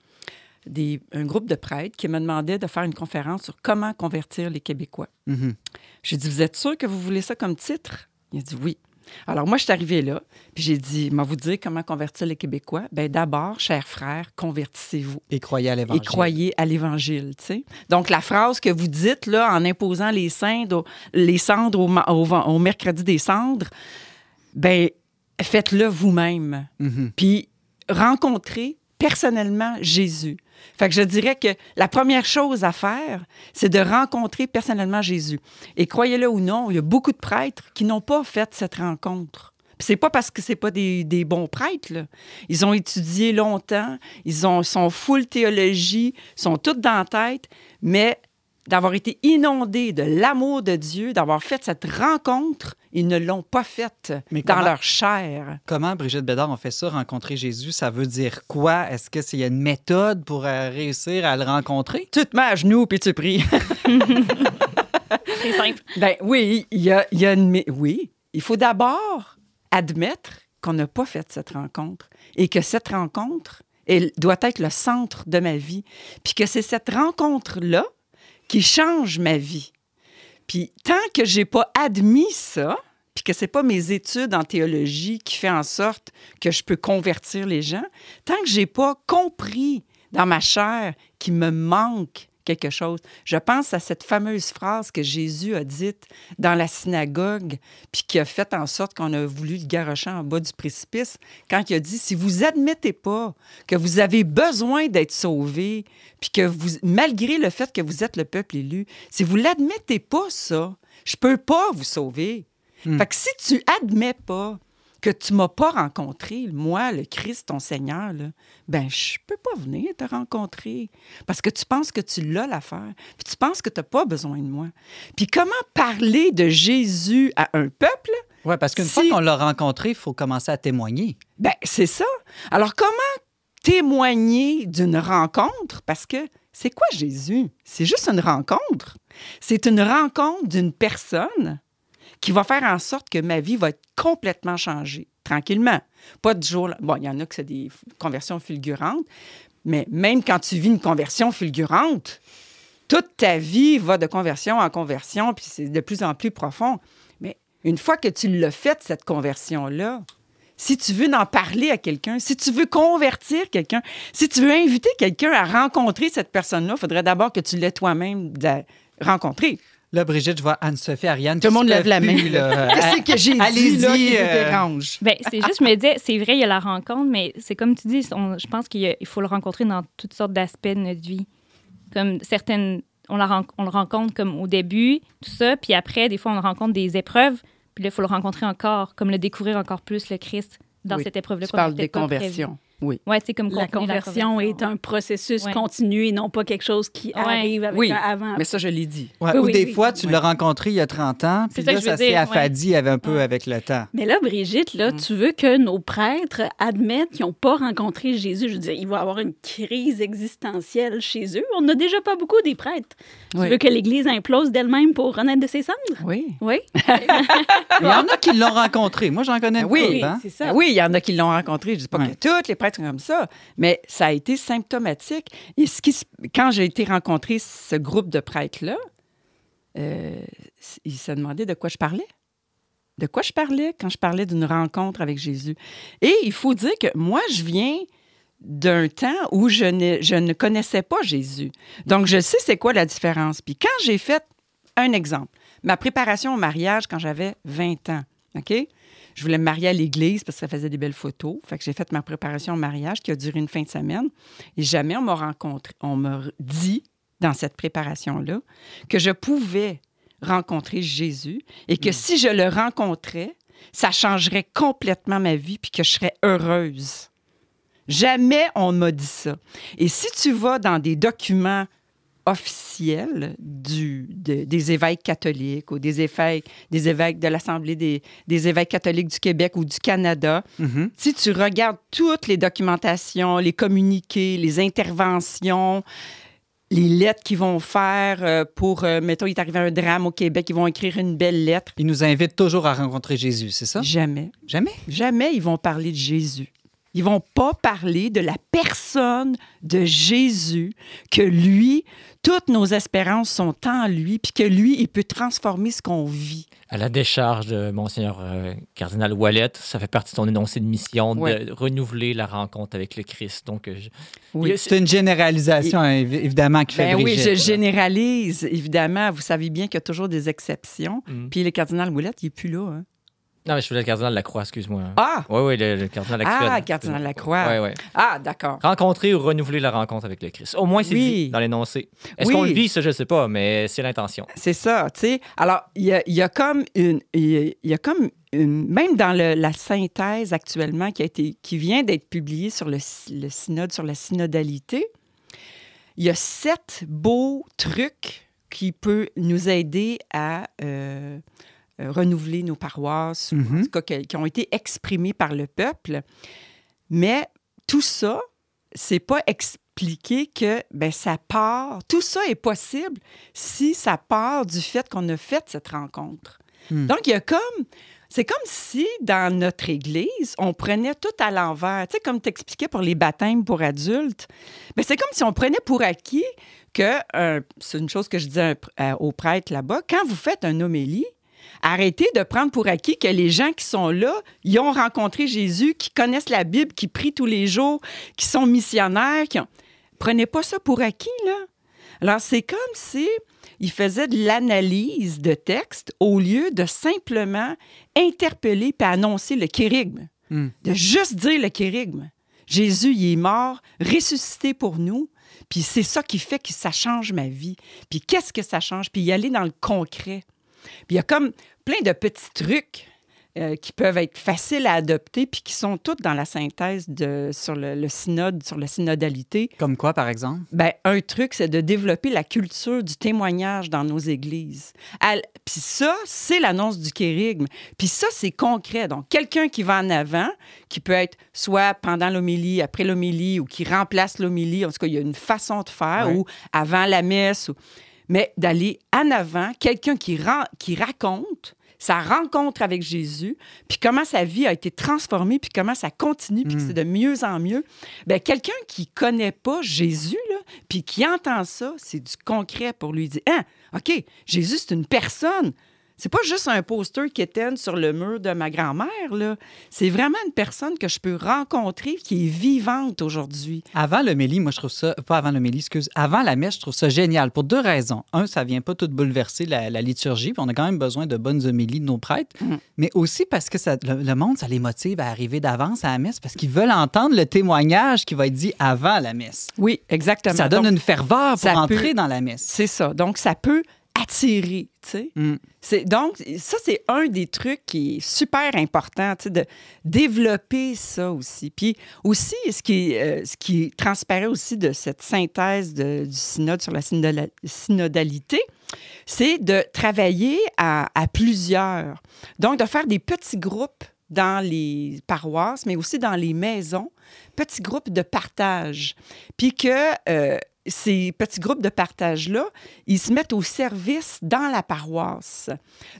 des, un groupe de prêtres qui me demandait de faire une conférence sur comment convertir les Québécois. Mhm. J'ai dit, vous êtes sûr que vous voulez ça comme titre? Il a dit oui. Alors moi, je suis arrivée là, puis j'ai dit, moi vous dire comment convertir les Québécois? Bien d'abord, chers frères, convertissez-vous Et croyez à et l'Évangile. croyez à l'Évangile. tu sais. Donc, la phrase que vous dites là, en imposant les cendres, au- les cendres au, mercredi des cendres, ben faites-le vous-même. Mhm. Puis rencontrez personnellement Jésus. Fait que je dirais que la première chose à faire, c'est de rencontrer personnellement Jésus. Et croyez-le ou non, il y a beaucoup de prêtres qui n'ont pas fait cette rencontre. C'est pas parce que c'est pas des, des bons prêtres. Ils ont étudié longtemps, ils ont, sont full théologie, sont toutes dans la tête, mais d'avoir été inondés de l'amour de Dieu, d'avoir fait cette rencontre, ils ne l'ont pas faite Mais dans comment- leur chair. Comment, Brigitte Bédard, on fait ça, rencontrer Jésus? Ça veut dire quoi? Est-ce qu'il y a une méthode pour euh, réussir à le rencontrer? Tu te mets à genoux puis tu pries. C'est simple. Ben oui, il y a, il y a une. Oui, il faut d'abord admettre qu'on n'a pas fait cette rencontre et que cette rencontre elle doit être le centre de ma vie. Puis que c'est cette rencontre-là qui change ma vie. Puis tant que j'ai pas admis ça, puis que c'est pas mes études en théologie qui fait en sorte que je peux convertir les gens, tant que j'ai pas compris dans ma chair qu'il me manque quelque chose. Je pense à cette fameuse phrase que Jésus a dite dans la synagogue, puis qui a fait en sorte qu'on a voulu le garrocher en bas du précipice, quand il a dit, si vous admettez pas que vous avez besoin d'être sauvé, puis que vous, malgré le fait que vous êtes le peuple élu, si vous l'admettez pas ça, je peux pas vous sauver. Fait que si tu admets pas que tu m'as pas rencontré, moi, le Christ, ton Seigneur, là, ben je peux pas venir te rencontrer parce que tu penses que tu l'as l'affaire, puis tu penses que tu n'as pas besoin de moi. Puis comment parler de Jésus à un peuple? Oui, parce qu'une Si- fois qu'on l'a rencontré, il faut commencer à témoigner. Ben c'est ça. Alors comment témoigner d'une rencontre? Parce que c'est quoi Jésus? C'est juste une rencontre. C'est une rencontre d'une personne qui va faire en sorte que ma vie va être complètement changée, tranquillement. Pas du jour. Bon, il y en a que c'est des conversions fulgurantes, mais même quand tu vis une conversion fulgurante, toute ta vie va de conversion en conversion, puis c'est de plus en plus profond. Mais une fois que tu l'as faite, cette conversion-là, si tu veux en parler à quelqu'un, si tu veux convertir quelqu'un, si tu veux inviter quelqu'un à rencontrer cette personne-là, il faudrait d'abord que tu l'aies toi-même rencontrer. Là, Brigitte, je vois Anne-Sophie, Ariane. Tout le monde se lève la main. Qu'est-ce que j'ai dit Allez-y, là qui vous euh, dérange? Ben, c'est juste, je me disais, c'est vrai, il y a la rencontre, mais c'est comme tu dis, on- je pense qu'il faut le rencontrer dans toutes sortes d'aspects de notre vie. Comme certaines, on, la, on le rencontre comme au début, tout ça, puis après, des fois, on rencontre des épreuves, puis là, il faut le rencontrer encore, comme le découvrir encore plus, le Christ, dans Oui, cette épreuve-là. Tu parles des conversions. Oui. Ouais, tu sais, comme La continuer conversion est un processus Ouais. continu et non pas quelque chose qui Ouais. arrive avec Oui, un avant. mais ça, je l'ai dit. Ouais, Oui, ou oui, des oui. fois, tu l'as rencontré il y a 30 ans, puis là, ça s'est affadi un peu Ouais. avec le temps. Mais là, Brigitte, là, Mm. tu veux que nos prêtres admettent qu'ils n'ont pas rencontré Jésus. Je veux dire, il va y avoir une crise existentielle chez eux. On n'a déjà pas beaucoup des prêtres. Oui. Tu veux que l'Église implose d'elle-même pour renaître de ses cendres? Oui. Oui. Il y en a qui l'ont rencontré. Moi, j'en connais une oui. couple, hein? c'est ça. Ben oui, il y en a qui l'ont rencontré. Je ne dis pas que tous les prêtres sont comme ça, mais ça a été symptomatique. Et ce qui, quand j'ai été rencontrer ce groupe de prêtres-là, euh, ils se demandaient de quoi je parlais. De quoi je parlais quand je parlais d'une rencontre avec Jésus. Et il faut dire que moi, je viens d'un temps où je ne, je ne connaissais pas Jésus. Donc, je sais c'est quoi la différence. Puis quand j'ai fait un exemple, ma préparation au mariage quand j'avais 20 ans, OK? Je voulais me marier à l'église parce que ça faisait des belles photos. Fait que j'ai fait ma préparation au mariage qui a duré une fin de semaine. Et jamais on m'a rencontré, on m'a dit dans cette préparation-là que je pouvais rencontrer Jésus et que si je le rencontrais, ça changerait complètement ma vie puis que je serais heureuse. Jamais on m'a dit ça. Et si tu vas dans des documents du, de- des évêques catholiques ou des évêques, des évêques de l'Assemblée des, des évêques catholiques du Québec ou du Canada, Mhm. si tu regardes toutes les documentations, les communiqués, les interventions, les lettres qu'ils vont faire euh, pour, euh, mettons, il est arrivé un drame au Québec, ils vont écrire une belle lettre. Il nous invite toujours à rencontrer Jésus, c'est ça? Jamais, Jamais? jamais ils vont parler de Jésus. Ils vont pas parler de la personne de Jésus, que lui, toutes nos espérances sont en lui, puis que lui, il peut transformer ce qu'on vit. À la décharge de Monseigneur euh, Cardinal Wallet, ça fait partie de son énoncé de mission Ouais. de renouveler la rencontre avec le Christ. Donc, euh, je- Oui. C'est une généralisation, hein, évi- évidemment, qui fait Ben oui, je généralise, évidemment. Vous savez bien qu'il y a toujours des exceptions. Mm. Puis le cardinal Ouellette, il n'est plus là. hein. Non, mais je voulais le Cardinal Lacroix, excuse-moi. Ah! Oui, oui, le, le Cardinal actuel. Ah, Cardinal Lacroix. Oui, oui. Ah, d'accord. Rencontrer ou renouveler la rencontre avec le Christ. Au moins, c'est Oui. dit dans l'énoncé. Est-ce Oui. qu'on le vit, ça, je ne sais pas, mais c'est l'intention. C'est ça, tu sais. Alors, il y a, il y a comme une. Il y a- il y a comme une. Même dans le- la synthèse actuellement qui, a été, qui vient d'être publiée sur le, sy- le synode, sur la synodalité, il y a sept beaux trucs qui peuvent nous aider à euh, renouveler nos paroisses, ou en Mhm. tout cas qui, ont été exprimés par le peuple. Mais tout ça, c'est pas expliqué que ben, ça part. Tout ça est possible si ça part du fait qu'on a fait cette rencontre. Hmm. Donc, il y a comme. C'est comme si, dans notre Église, on prenait tout à l'envers. Tu sais, comme tu expliquais pour les baptêmes pour adultes, ben, c'est comme si on prenait pour acquis que, euh, c'est une chose que je disais euh, aux prêtres là-bas, quand vous faites un homélie, arrêtez de prendre pour acquis que les gens qui sont là, ils ont rencontré Jésus, qui connaissent la Bible, qui prient tous les jours, qui sont missionnaires. Qui ont... Prenez pas ça pour acquis, là. Alors, c'est comme si il faisait de l'analyse de texte au lieu de simplement interpeller puis annoncer le kérigme. Hmm. De juste dire le kérigme. Jésus, il est mort, ressuscité pour nous, puis c'est ça qui fait que ça change ma vie. Puis qu'est-ce que ça change? Puis y aller dans le concret. Puis il y a comme plein de petits trucs euh, qui peuvent être faciles à adopter, puis qui sont toutes dans la synthèse de, sur le, le synode, sur la synodalité. Comme quoi, par exemple? Ben, un truc, c'est de développer la culture du témoignage dans nos églises. Puis ça, c'est l'annonce du kérigme. Puis ça, c'est concret. Donc, quelqu'un qui va en avant, qui peut être soit pendant l'homélie, après l'homélie, ou qui remplace l'homélie. En tout cas, il y a une façon de faire, ou avant la messe. ou- Mais d'aller en avant, quelqu'un qui, raconte sa rencontre avec Jésus, puis comment sa vie a été transformée, puis comment ça continue, puis que Mm. c'est de mieux en mieux. Bien, quelqu'un qui connaît pas Jésus, là, puis qui entend ça, c'est du concret pour lui dire, ah, OK, Jésus, c'est une personne. C'est pas juste un poster qui éteint sur le mur de ma grand-mère, là. C'est vraiment une personne que je peux rencontrer qui est vivante aujourd'hui. Avant le méli, moi, je trouve ça, pas avant le méli, excuse, avant la messe, je trouve ça génial pour deux raisons. Un, ça vient pas tout bouleverser la, la liturgie, puis on a quand même besoin de bonnes homélies de nos prêtres, Mhm. mais aussi parce que ça, le, le monde, ça les motive à arriver d'avance à la messe parce qu'ils veulent entendre le témoignage qui va être dit avant la messe. Oui, exactement. Ça donne Donc, une ferveur pour entrer peut- dans la messe. C'est ça. Donc, ça peut attirer. Mm. Donc, ça, c'est un des trucs qui est super important, de développer ça aussi. Puis aussi, ce qui, euh, ce qui transparaît aussi de cette synthèse de- du synode sur la synoda- synodalité, c'est de travailler à, à plusieurs. Donc, de faire des petits groupes dans les paroisses, mais aussi dans les maisons, petits groupes de partage. Puis que euh, ces petits groupes de partage-là, ils se mettent au service dans la paroisse.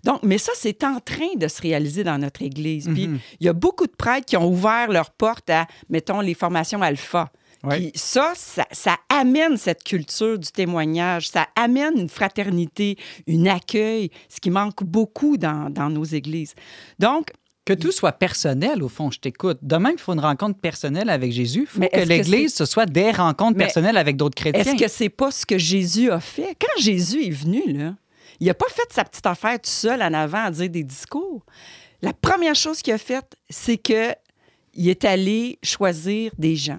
Donc, mais ça, c'est en train de se réaliser dans notre Église. Puis, Mhm. il y a beaucoup de prêtres qui ont ouvert leurs portes à, mettons, les formations alpha. Ouais. Puis ça, ça, ça amène cette culture du témoignage, ça amène une fraternité, un accueil, ce qui manque beaucoup dans, dans nos églises. Donc, Que tout soit personnel, au fond, je t'écoute. De même qu'il faut une rencontre personnelle avec Jésus, il faut que l'Église, ce soit des rencontres Mais personnelles avec d'autres chrétiens. Est-ce que c'est pas ce que Jésus a fait? Quand Jésus est venu, là, il n'a pas fait sa petite affaire tout seul en avant à dire des discours. La première chose qu'il a faite, c'est que il est allé choisir des gens.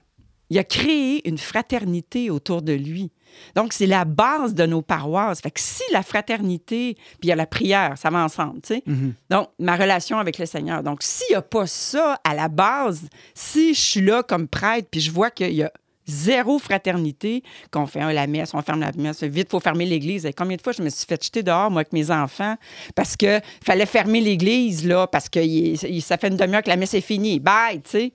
Il a créé une fraternité autour de lui. Donc, c'est la base de nos paroisses. Fait que si la fraternité, puis il y a la prière, ça va ensemble, tu sais. Mhm. Donc, ma relation avec le Seigneur. Donc, s'il n'y a pas ça à la base, si je suis là comme prêtre, puis je vois qu'il y a Zéro fraternité, qu'on fait la messe, on ferme la messe, vite, il faut fermer l'église. Et combien de fois je me suis fait jeter dehors, moi, avec mes enfants, parce que fallait fermer l'église, là, parce que il- ça fait une demi-heure que la messe est finie. Bye, tu sais.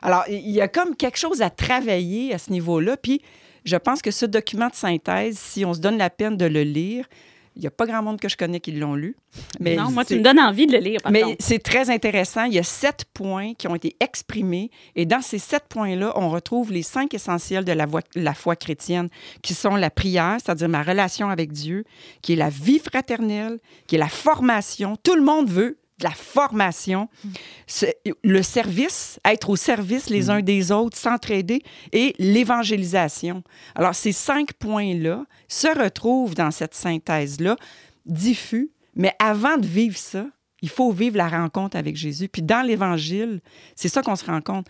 Alors, il y a comme quelque chose à travailler à ce niveau-là. Puis, je pense que ce document de synthèse, si on se donne la peine de le lire, il n'y a pas grand monde que je connais qui l'ont lu. Mais non, moi, tu me donnes envie de le lire, mais c'est très intéressant. Il y a sept points qui ont été exprimés. Et dans ces sept points-là, on retrouve les cinq essentiels de la, voie- la foi chrétienne, qui sont la prière, c'est-à-dire ma relation avec Dieu, qui est la vie fraternelle, qui est la formation. Tout le monde veut de la formation, le service, être au service les uns des autres, s'entraider, et l'évangélisation. Alors, ces cinq points-là se retrouvent dans cette synthèse-là, diffus, mais avant de vivre ça, il faut vivre la rencontre avec Jésus. Puis dans l'Évangile, c'est ça qu'on se rend compte.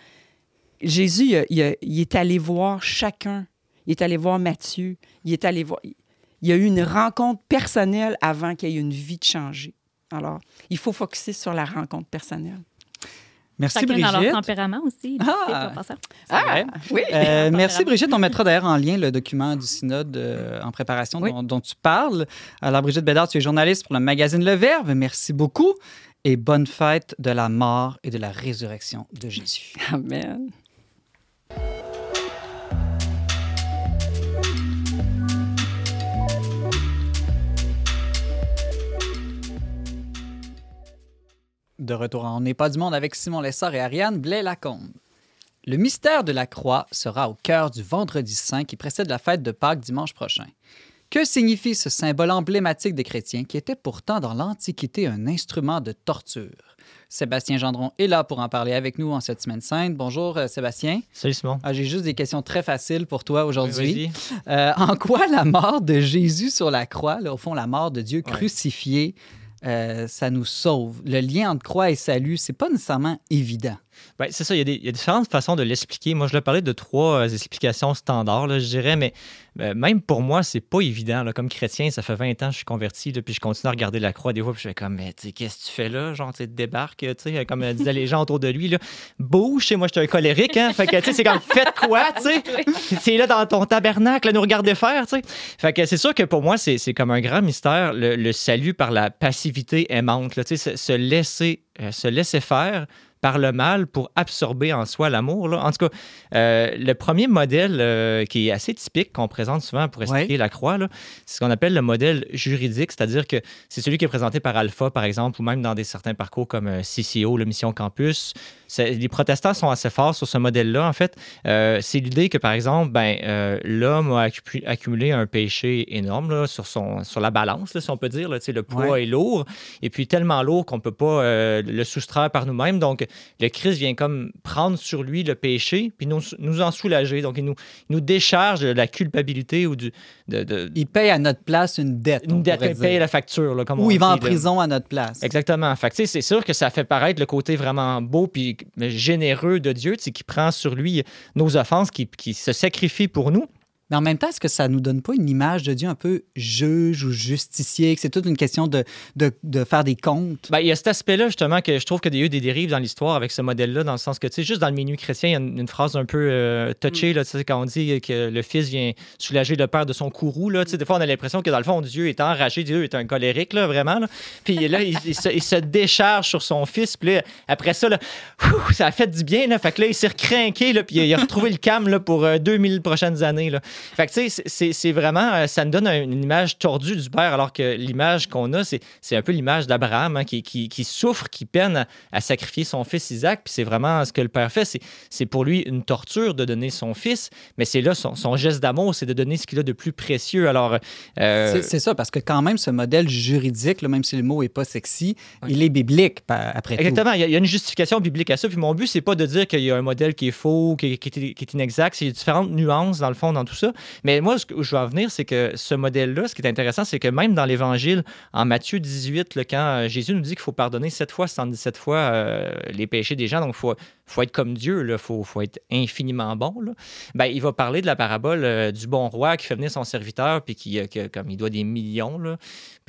Jésus, il, est allé voir chacun. Il est allé voir Matthieu. Il est allé voir. Il y a eu une rencontre personnelle avant qu'il y ait une vie de changer. Alors, il faut focuser sur la rencontre personnelle. Merci, Chacun dans leur Brigitte. tempérament aussi. Ah! vrai. oui. Euh, merci. Brigitte. On mettra d'ailleurs en lien le document du synode euh, en préparation Oui. dont, dont tu parles. Alors Brigitte Bédard, tu es journaliste pour le magazine Le Verbe. Merci beaucoup et bonne fête de la mort et de la résurrection de Jésus. Amen. De retour en On n'est pas du monde avec Simon Lessard et Ariane Blais-Lacombe. Le mystère de la croix sera au cœur du vendredi saint qui précède la fête de Pâques dimanche prochain. Que signifie ce symbole emblématique des chrétiens qui était pourtant dans l'Antiquité un instrument de torture? Sébastien Gendron est là pour en parler avec nous en cette semaine sainte. Bonjour euh, Sébastien. Salut Simon. Ah, J'ai juste des questions très faciles pour toi aujourd'hui. Euh, en quoi la mort de Jésus sur la croix, là, au fond, la mort de Dieu Ouais. Euh, ça nous sauve? Le lien entre croix et salut, c'est pas nécessairement évident. Ben, c'est ça, il y, a des, il y a différentes façons de l'expliquer. Moi, je l'ai parlé de trois euh, explications standards, là, je dirais, mais euh, même pour moi, c'est pas évident. là. Comme chrétien, ça fait 20 ans que je suis converti, là, puis je continue à regarder la croix des fois, puis je fais comme, mais qu'est-ce que tu fais là? Genre, tu sais, débarque, tu comme euh, disaient les gens autour de lui, là, bouge, tu sais, moi, je suis un colérique, hein? Fait que, tu sais, c'est comme, faites quoi, tu sais? C'est là dans ton tabernacle, à nous regarder faire, tu sais. Fait que c'est sûr que pour moi, c'est comme un grand mystère, le, le salut par la passivité aimante, là, tu sais, se, se laisser, euh, se laisser faire par le mal pour absorber en soi l'amour. En tout cas, euh, le premier modèle euh, qui est assez typique, qu'on présente souvent pour expliquer la croix, c'est ce qu'on appelle le modèle juridique, c'est-à-dire que c'est celui qui est présenté par Alpha, par exemple, ou même dans des certains parcours comme euh, CCO, le Mission Campus. Les protestants sont assez forts sur ce modèle-là. En fait, Euh, c'est l'idée que, par exemple, ben, l'homme a accu- accumulé un péché énorme là, sur, son, sur la balance, là, si on peut dire. Là, le poids Ouais. est lourd, et puis tellement lourd qu'on ne peut pas le soustraire par nous-mêmes. Donc, le Christ vient comme prendre sur lui le péché, puis nous, nous en soulager. Donc, il nous, il nous décharge de la culpabilité ou du, de, de- Il paye à notre place une dette. une dette, il paye la facture. Là, comme Ou on il va en là. prison à notre place. Exactement. Fait que, tu sais, c'est sûr que ça fait paraître le côté vraiment beau puis généreux de Dieu, qui prend sur lui nos offenses, qui, qui se sacrifie pour nous. Mais en même temps, est-ce que ça nous donne pas une image de Dieu un peu juge ou justicier, que c'est toute une question de, de, de faire des comptes? Ben, il y a cet aspect-là, justement, que je trouve qu'il y a eu des dérives dans l'histoire avec ce modèle-là, dans le sens que, tu sais, juste dans le milieu chrétien, il y a une, une phrase un peu euh, touchée, là, tu sais, quand on dit que le fils vient soulager le père de son courroux, là, tu sais, des fois, on a l'impression que, dans le fond, Dieu est enragé, Dieu est un colérique, là, vraiment, là. Puis là, il, il se, il se décharge sur son fils, puis là, après ça, là, ça a fait du bien, là, fait que là, il s'est recrinqué, là, puis il a retrouvé le calme, là, pour euh, 2000 prochaines années, là. Fait que, tu sais, c'est- vraiment, euh, ça nous donne un- une image tordue du Père, alors que l'image qu'on a, c'est un peu l'image d'Abraham hein, qui, qui- qui souffre, qui peine à, à sacrifier son fils Isaac. Puis c'est vraiment ce que le Père fait. c'est- pour lui une torture de donner son fils, mais c'est là son, son geste d'amour, c'est de donner ce qu'il a de plus précieux. Alors, euh, C'est- ça, parce que quand même, ce modèle juridique, là, même si le mot est pas sexy, il est biblique, après tout. Exactement, il y, a, une justification biblique à ça. Puis mon but, c'est pas de dire qu'il y a un modèle qui est faux, qui est, qui est inexact. C'est différentes nuances, dans le fond, dans tout ça. Mais moi, ce que je veux en venir, c'est que ce modèle-là, ce qui est intéressant, c'est que même dans l'Évangile, en Matthieu 18, là, quand euh, Jésus nous dit qu'il faut pardonner sept fois, 77 fois euh, les péchés des gens, donc il faut, être comme Dieu, il faut, être infiniment bon. Ben, il va parler de la parabole euh, du bon roi qui fait venir son serviteur, puis qui, comme il doit des millions,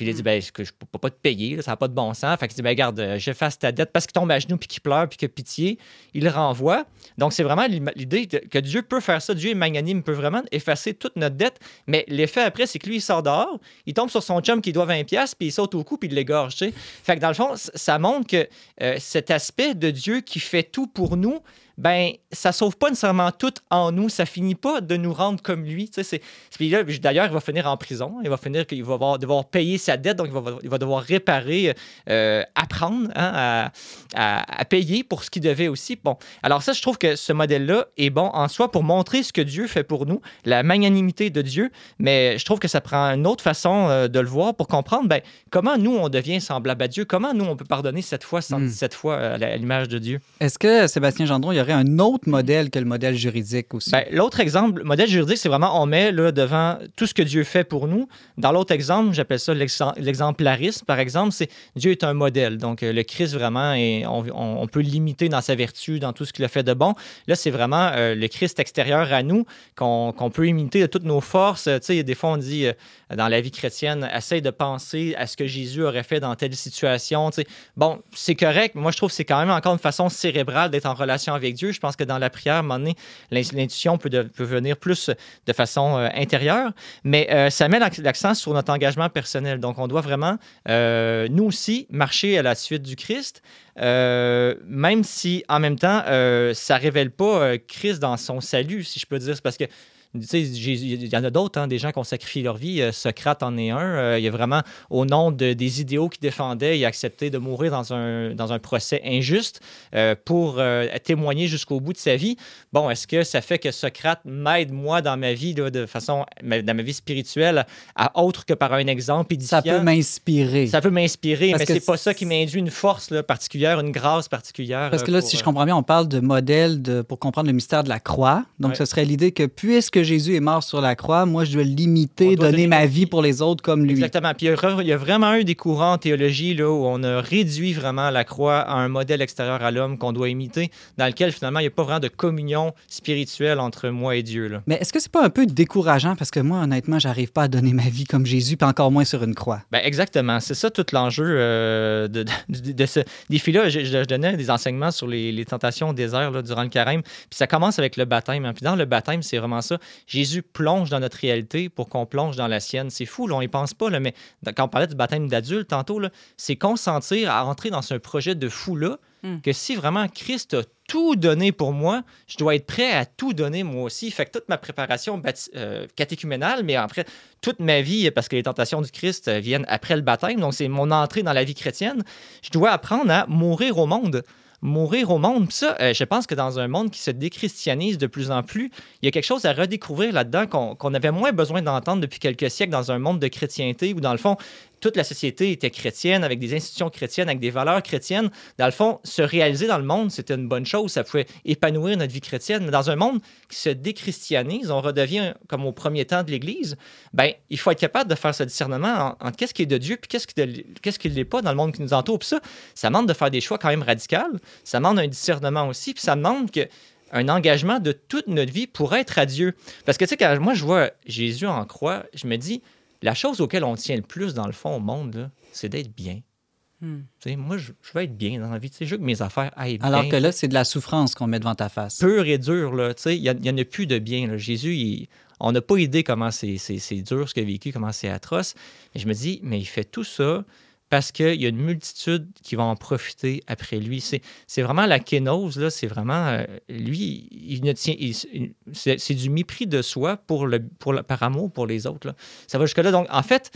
puis il a dit ben, que je ne peux pas te payer, là, ça n'a pas de bon sens. Fait qu'il dit ben, regarde, euh, j'efface ta dette parce qu'il tombe à genoux, puis qu'il pleure, puis qu'il a pitié. Il le renvoie. Donc, c'est vraiment l'idée que Dieu peut faire ça. Dieu est magnanime, il peut vraiment effacer toute notre dette. Mais l'effet après, c'est que lui, il sort dehors, il tombe sur son chum qui doit 20$, piastres, puis il saute au cou, puis il l'égorge. Fait que dans le fond, ça montre que euh, cet aspect de Dieu qui fait tout pour nous, ben ça sauve pas nécessairement tout en nous, ça finit pas de nous rendre comme lui. tu sais, c'est- Puis là, d'ailleurs, il va finir en prison, il va finir qu'il va avoir- devoir payer sa dette, donc il va, il va devoir réparer, euh, apprendre hein, à, à- à payer pour ce qu'il devait aussi. Bon, alors ça, je trouve que ce modèle-là est bon en soi pour montrer ce que Dieu fait pour nous, la magnanimité de Dieu, mais je trouve que ça prend une autre façon euh, de le voir pour comprendre ben, comment nous, on devient semblable à Dieu, comment nous, on peut pardonner cette fois, 77 fois euh, à l'image de Dieu? Est-ce que, Sébastien Gendron, il y aurait un autre modèle que le modèle juridique aussi? Ben, l'autre exemple, le modèle juridique, c'est vraiment on met là, devant tout ce que Dieu fait pour nous. Dans l'autre exemple, j'appelle ça l'exem- l'exemplarisme, par exemple, c'est Dieu est un modèle. Donc, euh, le Christ, vraiment, est- on, peut l'imiter dans sa vertu, dans tout ce qu'il a fait de bon. Là, c'est vraiment euh, le Christ extérieur à nous qu'on qu'on peut imiter de toutes nos forces. Euh, Tu sais, des fois, on dit dans la vie chrétienne, essaye de penser à ce que Jésus aurait fait dans telle situation. Tu sais, Bon, c'est correct. mais Moi, je trouve que c'est quand même encore une façon cérébrale d'être en relation avec Dieu. Je pense que dans la prière, à un moment donné, l'in- l'intuition peut, venir plus de façon euh, intérieure, mais euh, ça met l'ac- l'accent sur notre engagement personnel. Donc, on doit vraiment, euh, nous aussi, marcher à la suite du Christ, même si, en même temps, euh, ça révèle pas Christ dans son salut, si je peux dire. C'est parce que il y en a d'autres, hein, des gens qui ont sacrifié leur vie. Euh, Socrate en est un. Euh, il a vraiment, au nom de- des idéaux qu'il défendait, il a accepté de mourir dans un, dans un procès injuste euh, pour témoigner jusqu'au bout de sa vie. Bon, est-ce que ça fait que Socrate m'aide, moi, dans ma vie, là, de façon, dans ma vie spirituelle, à autre que par un exemple édifiant? ça peut m'inspirer. Ça peut m'inspirer, mais c'est pas ça qui m'induit une force là, particulière, une grâce particulière. Parce que là, pour, si je comprends bien, on parle de modèle de, pour comprendre le mystère de la croix. Donc, Ouais. ce serait l'idée que puisque Jésus est mort sur la croix, moi, je dois l'imiter, donner donner ma vie pour les autres comme lui. Exactement. Puis il y, a, re- il y a vraiment eu des courants en théologie là, où on a réduit vraiment la croix à un modèle extérieur à l'homme qu'on doit imiter, dans lequel finalement il n'y a pas vraiment de communion spirituelle entre moi et Dieu. Là. Mais est-ce que c'est pas un peu décourageant? Parce que moi, honnêtement, j'arrive pas à donner ma vie comme Jésus, puis encore moins sur une croix. Ben exactement. C'est ça tout l'enjeu euh, de, de- de- de ce défi-là. Je, je- je donnais des enseignements sur les, les tentations au désert là, durant le carême. Puis ça commence avec le baptême. hein. Puis dans le baptême, c'est vraiment ça. Jésus plonge dans notre réalité pour qu'on plonge dans la sienne. C'est fou, là, on y pense pas, là, mais quand on parlait du baptême d'adulte tantôt, c'est consentir à entrer dans ce projet de fou-là Mm. que si vraiment Christ a tout donné pour moi, je dois être prêt à tout donner moi aussi. Fait que toute ma préparation euh, catéchuménale, mais après toute ma vie, parce que les tentations du Christ euh, viennent après le baptême, donc c'est mon entrée dans la vie chrétienne, je dois apprendre à mourir au monde. Mourir au monde. Ça, euh, je pense que dans un monde qui se déchristianise de plus en plus, il y a quelque chose à redécouvrir là-dedans qu'on qu'on avait moins besoin d'entendre depuis quelques siècles dans un monde de chrétienté où, dans le fond, toute la société était chrétienne, avec des institutions chrétiennes, avec des valeurs chrétiennes. Dans le fond, se réaliser dans le monde, c'était une bonne chose. Ça pouvait épanouir notre vie chrétienne. Mais dans un monde qui se déchristianise, on redevient comme au premier temps de l'Église, ben, il faut être capable de faire ce discernement en- entre qu'est-ce qui est de Dieu puis qu'est-ce qui ne l'est pas dans le monde qui nous entoure. Puis ça, ça demande de faire des choix quand même radicaux. Ça demande un discernement aussi. Puis ça demande un engagement de toute notre vie pour être à Dieu. Parce que, tu sais, quand moi, je vois Jésus en croix, je me dis, la chose auquel on tient le plus, dans le fond, au monde, c'est d'être bien. Hmm. Moi, je, je veux être bien dans la vie. Tu sais, je veux que mes affaires aillent bien. Alors que là, c'est de la souffrance qu'on met devant ta face. Pur et dur, là. Tu sais, il n'y en a plus de bien. là. Jésus, il- on n'a pas idée comment c'est c'est- c'est dur ce qu'il a vécu, comment c'est atroce. Mais je me dis, mais il fait tout ça parce qu'il y a une multitude qui va en profiter après lui. C'est vraiment la kénose, là. C'est vraiment. euh, lui, il ne tient. c'est du mépris de soi pour le, pour par amour pour les autres. Ça va jusque-là. Donc, en fait,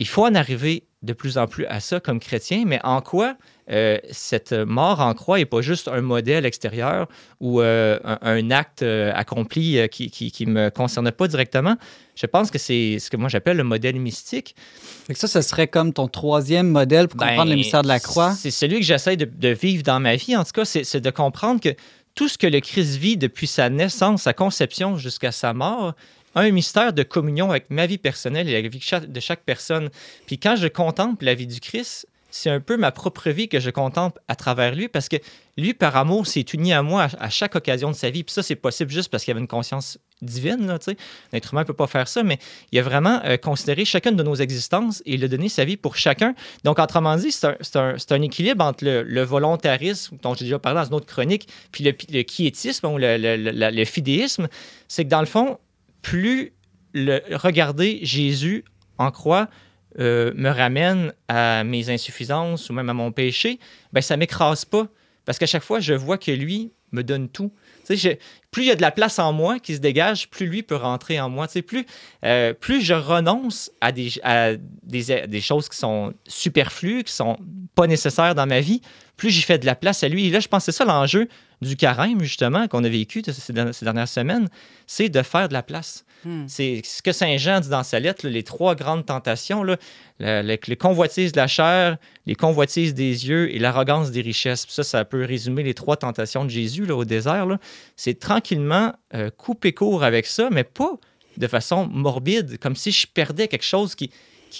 il faut en arriver de plus en plus à ça comme chrétien, mais en quoi euh, cette mort en croix n'est pas juste un modèle extérieur ou euh, un, un acte euh, accompli qui ne me concerne pas directement? Je pense que c'est ce que moi j'appelle le modèle mystique. Fait que ça, ce serait comme ton troisième modèle pour Ben, comprendre le mystère de la croix. C'est celui que j'essaie de, de vivre dans ma vie. En tout cas, c'est de comprendre que tout ce que le Christ vit depuis sa naissance, sa conception jusqu'à sa mort, un mystère de communion avec ma vie personnelle et la vie de chaque- personne. Puis quand je contemple la vie du Christ, c'est un peu ma propre vie que je contemple à travers lui parce que lui, par amour, s'est uni à moi à, chaque occasion de sa vie. Puis ça, c'est possible juste parce qu'il avait une conscience divine. Là. L'être humain ne peut pas faire ça, mais il a vraiment euh, considéré chacune de nos existences et il a donné sa vie pour chacun. Donc, autrement dit, c'est un, un- équilibre entre le, volontarisme, dont j'ai déjà parlé dans une autre chronique, puis le, le quiétisme ou le fidéisme. C'est que dans le fond, plus le, regarder Jésus en croix euh, me ramène à mes insuffisances ou même à mon péché, ben ça m'écrase pas. Parce qu'à chaque fois, je vois que lui me donne tout. Plus il y a de la place en moi qui se dégage, plus lui peut rentrer en moi. Plus, euh, plus je renonce à, des, à des, des choses qui sont superflues, qui sont pas nécessaires dans ma vie, plus j'y fais de la place à lui. Et là, je pense que c'est ça l'enjeu du carême, justement, qu'on a vécu ces dernières semaines, c'est de faire de la place. Hmm. C'est ce que Saint Jean dit dans sa lettre, les trois grandes tentations, les convoitises de la chair, les convoitises des yeux et l'arrogance des richesses. Ça, ça peut résumer les trois tentations de Jésus au désert. C'est tranquillement euh, couper court avec ça, mais pas de façon morbide, comme si je perdais quelque chose qui,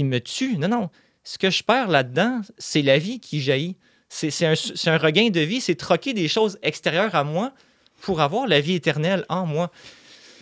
me tue. Non, non. Ce que je perds là-dedans, c'est la vie qui jaillit. C'est un regain de vie, c'est troquer des choses extérieures à moi pour avoir la vie éternelle en moi.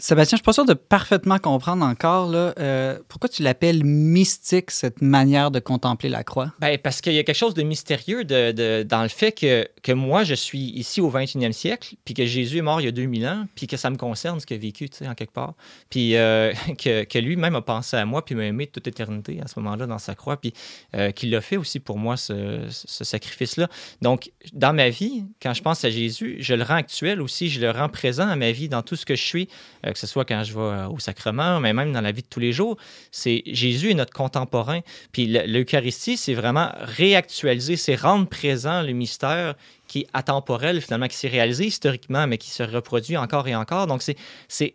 Sébastien, je suis pas sûr de parfaitement comprendre encore euh, pourquoi tu l'appelles mystique, cette manière de contempler la croix? Ben, parce qu'il y a quelque chose de mystérieux dans le fait que, que moi, je suis ici au 21e siècle, puis que Jésus est mort il y a 2000 ans, puis que ça me concerne ce qu'il a vécu, tu sais, en quelque part. Puis euh, que, que lui-même a pensé à moi, puis m'a aimé toute éternité à ce moment-là dans sa croix, puis euh, qu'il l'a fait aussi pour moi, ce, ce sacrifice-là. Donc, dans ma vie, quand je pense à Jésus, je le rends actuel aussi, je le rends présent à ma vie, dans tout ce que je suis, que ce soit quand je vais euh, au sacrement, mais même dans la vie de tous les jours. C'est Jésus est notre contemporain. Puis le- l'Eucharistie, c'est vraiment réactualiser, c'est rendre présent le mystère qui est atemporel, finalement, qui s'est réalisé historiquement, mais qui se reproduit encore et encore. Donc, c'est, c'est,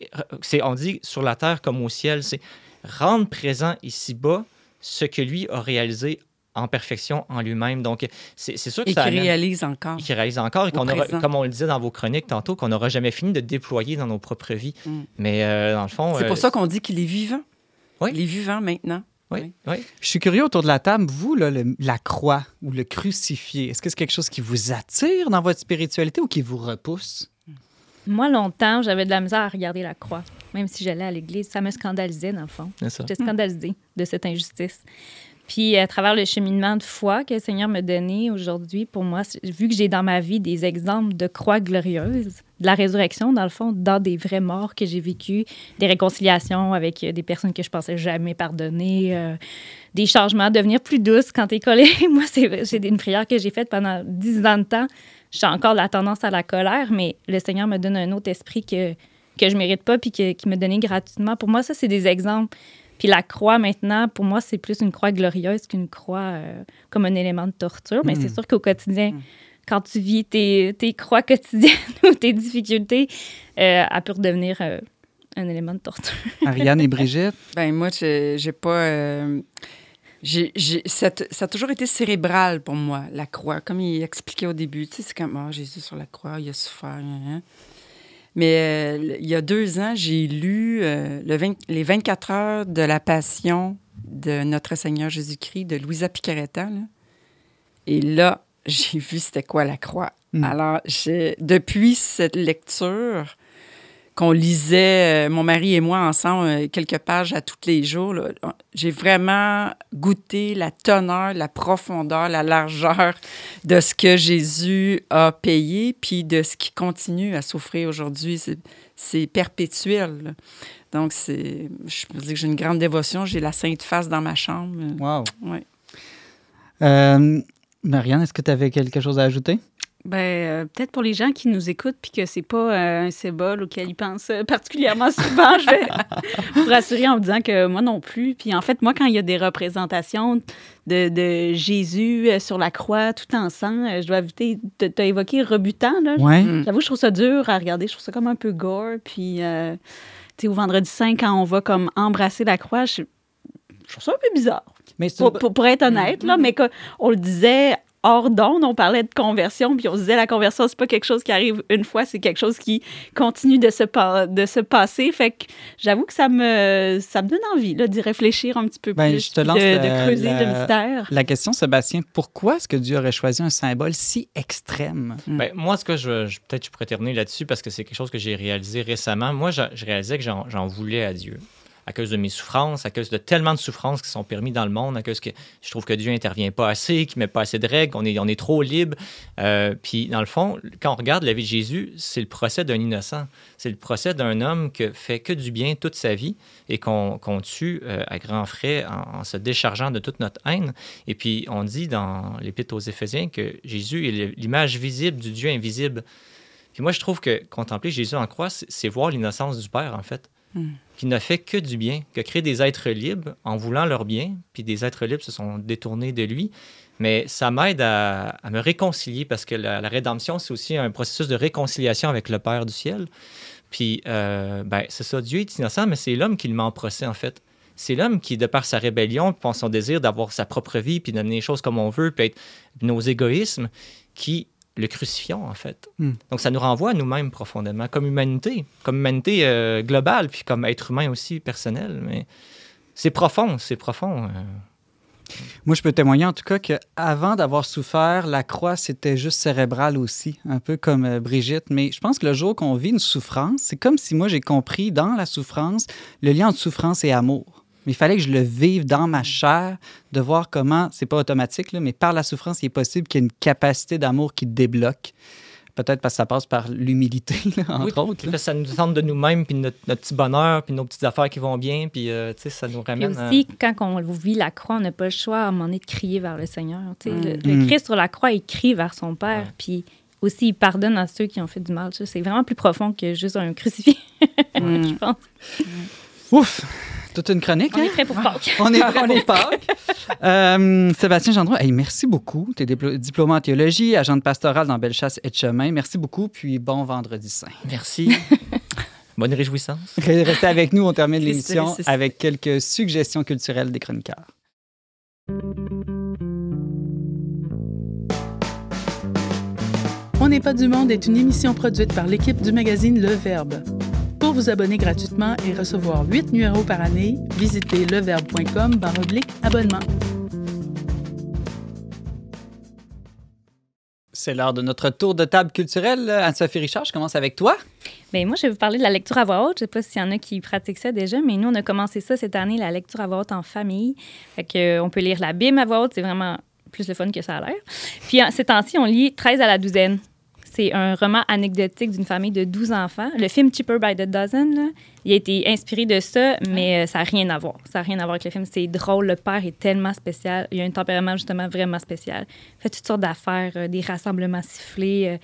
on dit sur la terre comme au ciel, c'est rendre présent ici-bas ce que lui a réalisé en perfection en lui-même. Donc, c'est, sûr que Et ça amène- réalise encore. qui réalise encore et qu'on comme on le disait dans vos chroniques tantôt, qu'on n'aura jamais fini de déployer dans nos propres vies. Mm. Mais euh, dans le fond. C'est euh, pour ça qu'on dit qu'il est vivant. Oui. Il est vivant maintenant. Oui, oui. Je suis curieux autour de la table, vous, là, le- la croix ou le crucifié, est-ce que c'est quelque chose qui vous attire dans votre spiritualité ou qui vous repousse? Moi, longtemps, j'avais de la misère à regarder la croix. Même si j'allais à l'église, ça me scandalisait, dans le fond. c'est ça. J'étais scandalisée de cette injustice. Puis, à travers le cheminement de foi que le Seigneur m'a donné aujourd'hui, pour moi, vu que j'ai dans ma vie des exemples de croix glorieuses, de la résurrection, dans le fond, dans des vraies morts que j'ai vécues, des réconciliations avec euh, des personnes que je pensais jamais pardonner, euh, des changements, devenir plus douce quand t'es collée. moi, c'est une prière que j'ai faite pendant dix ans de temps. J'ai encore la tendance à la colère, mais le Seigneur me donne un autre esprit que, que je mérite pas puis qui me donnait gratuitement. Pour moi, ça, c'est des exemples. Puis la croix, maintenant, pour moi, c'est plus une croix glorieuse qu'une croix euh, comme un élément de torture. Mais c'est sûr qu'au quotidien, quand tu vis tes, tes croix quotidiennes ou tes difficultés, euh, elle peut redevenir euh, un élément de torture. Ariane et Brigitte? Ben moi, j'ai pas. euh, ça, a- ça a toujours été cérébral pour moi, la croix. Comme il expliquait au début, tu sais, c'est comme, ah, Jésus sur la croix, il a souffert. hein, hein. Mais euh, il y a deux ans, j'ai lu euh, le 20 les 24 heures de la Passion de Notre Seigneur Jésus-Christ de Louisa Picaretta. là. Et là, j'ai vu c'était quoi la croix. Mm. Alors, depuis cette lecture, qu'on lisait, euh, mon mari et moi, ensemble, euh, quelques pages à tous les jours, j'ai vraiment goûté la teneur, la profondeur, la largeur de ce que Jésus a payé, puis de ce qui continue à souffrir aujourd'hui. C'est- perpétuel. Donc, c'est, je peux dire que j'ai une grande dévotion. J'ai la Sainte Face dans ma chambre. Wow. Ouais. Euh, Marianne, est-ce que tu avais quelque chose à ajouter? Ben, euh, peut-être pour les gens qui nous écoutent puis que c'est pas euh, un symbole auquel ils pensent particulièrement souvent, je vais vous rassurer en vous disant que moi non plus. Puis en fait, moi, quand il y a des représentations de, de Jésus euh, sur la croix tout en sang, je dois éviter. Tu as évoqué rebutant, là. Ouais. Mm. J'avoue, je trouve ça dur à regarder. Je trouve ça comme un peu gore. Puis, euh, tu sais, au vendredi saint, quand on va comme embrasser la croix, je, je trouve ça un peu bizarre. Mais c'est Pour, pour- pour être honnête, là, mais qu'on- on le disait hors d'onde, on parlait de conversion, puis on se disait la conversion, c'est pas quelque chose qui arrive une fois, c'est quelque chose qui continue de se, pa- de se passer. Fait que j'avoue que ça me, ça me donne envie là, d'y réfléchir un petit peu Ben, plus, je te lance de, la- de creuser la- le mystère. La question, Sébastien, pourquoi est-ce que Dieu aurait choisi un symbole si extrême? Ben, moi, ce que je, je- peut-être je pourrais terminer là-dessus parce que c'est quelque chose que j'ai réalisé récemment. Moi, je, je réalisais que j'en j'en voulais à Dieu. À cause de mes souffrances, à cause de tellement de souffrances qui sont permises dans le monde, à cause que je trouve que Dieu intervient pas assez, qu'il met pas assez de règles, qu'on est, on est trop libre. Euh, puis, dans le fond, quand on regarde la vie de Jésus, c'est le procès d'un innocent. C'est le procès d'un homme qui fait que du bien toute sa vie et qu'on qu'on tue euh, à grands frais en, en se déchargeant de toute notre haine. Et puis, on dit dans l'Épître aux Éphésiens que Jésus est l'image visible du Dieu invisible. Puis moi, je trouve que contempler Jésus en croix, c'est voir l'innocence du Père, en fait, Qui n'a fait que du bien, qui a créé des êtres libres en voulant leur bien, puis des êtres libres se sont détournés de lui. Mais ça m'aide à, me réconcilier parce que la, rédemption, c'est aussi un processus de réconciliation avec le Père du ciel. Puis, euh, ben, c'est ça, Dieu est innocent, mais c'est l'homme qui le met en procès, en fait. C'est l'homme qui, de par sa rébellion, par son désir d'avoir sa propre vie, puis d'amener les choses comme on veut, puis être nos égoïsmes, qui le crucifions, en fait. Hmm. Donc, ça nous renvoie à nous-mêmes profondément, comme humanité, comme humanité euh, globale, puis comme être humain aussi personnel. Mais c'est profond, c'est profond. euh. Moi, je peux témoigner en tout cas qu'avant d'avoir souffert, la croix, c'était juste cérébral aussi, un peu comme euh, Brigitte. Mais je pense que le jour qu'on vit une souffrance, c'est comme si moi, j'ai compris dans la souffrance le lien entre souffrance et amour. Mais il fallait que je le vive dans ma chair, de voir comment, c'est pas automatique, là, mais par la souffrance, il est possible qu'il y ait une capacité d'amour qui débloque. Peut-être parce que ça passe par l'humilité, entre Oui, autres. puis là. ça nous tente de nous-mêmes, puis notre, notre petit bonheur, puis nos petites affaires qui vont bien, puis euh, tu sais, ça nous Puis ramène à- aussi, quand on vit la croix, on n'a pas le choix à un moment donné de crier vers le Seigneur. Tu sais, Le, le Mm. Christ sur la croix, il crie vers son Père. Ouais. Puis aussi, il pardonne à ceux qui ont fait du mal. C'est vraiment plus profond que juste un crucifix, Mm. je pense. Ouf! Toute une chronique, On hein? est prêt pour Pâques. On est prêt pour Pâques. Euh, Sébastien Gendron, hey, merci beaucoup. Tu es diplômé en théologie, agent de pastoral dans Bellechasse et de Chemin. Merci beaucoup, puis bon vendredi saint. Merci. Bonne réjouissance. Restez avec nous, on termine l'émission avec quelques suggestions culturelles des chroniqueurs. On n'est pas du monde est une émission produite par l'équipe du magazine Le Verbe. Pour vous abonner gratuitement et recevoir 8 numéros par année, visitez leverbe.com oblique abonnement. C'est l'heure de notre tour de table culturelle. Anne-Sophie Richard, je commence avec toi. Bien, moi, je vais vous parler de la lecture à voix haute. Je ne sais pas s'il y en a qui pratiquent ça déjà, mais nous, on a commencé ça cette année, la lecture à voix haute en famille. Fait que, euh, on peut lire la Bible à voix haute. C'est vraiment plus le fun que ça a l'air. Puis, ces temps-ci, on lit 13 à la douzaine. C'est un roman anecdotique d'une famille de 12 enfants. Le film Cheaper by the Dozen, là, il a été inspiré de ça, mais euh, ça n'a rien à voir. Ça n'a rien à voir avec le film. C'est drôle. Le père est tellement spécial. Il a un tempérament justement vraiment spécial. Il fait toutes sortes d'affaires, euh, des rassemblements sifflés. euh,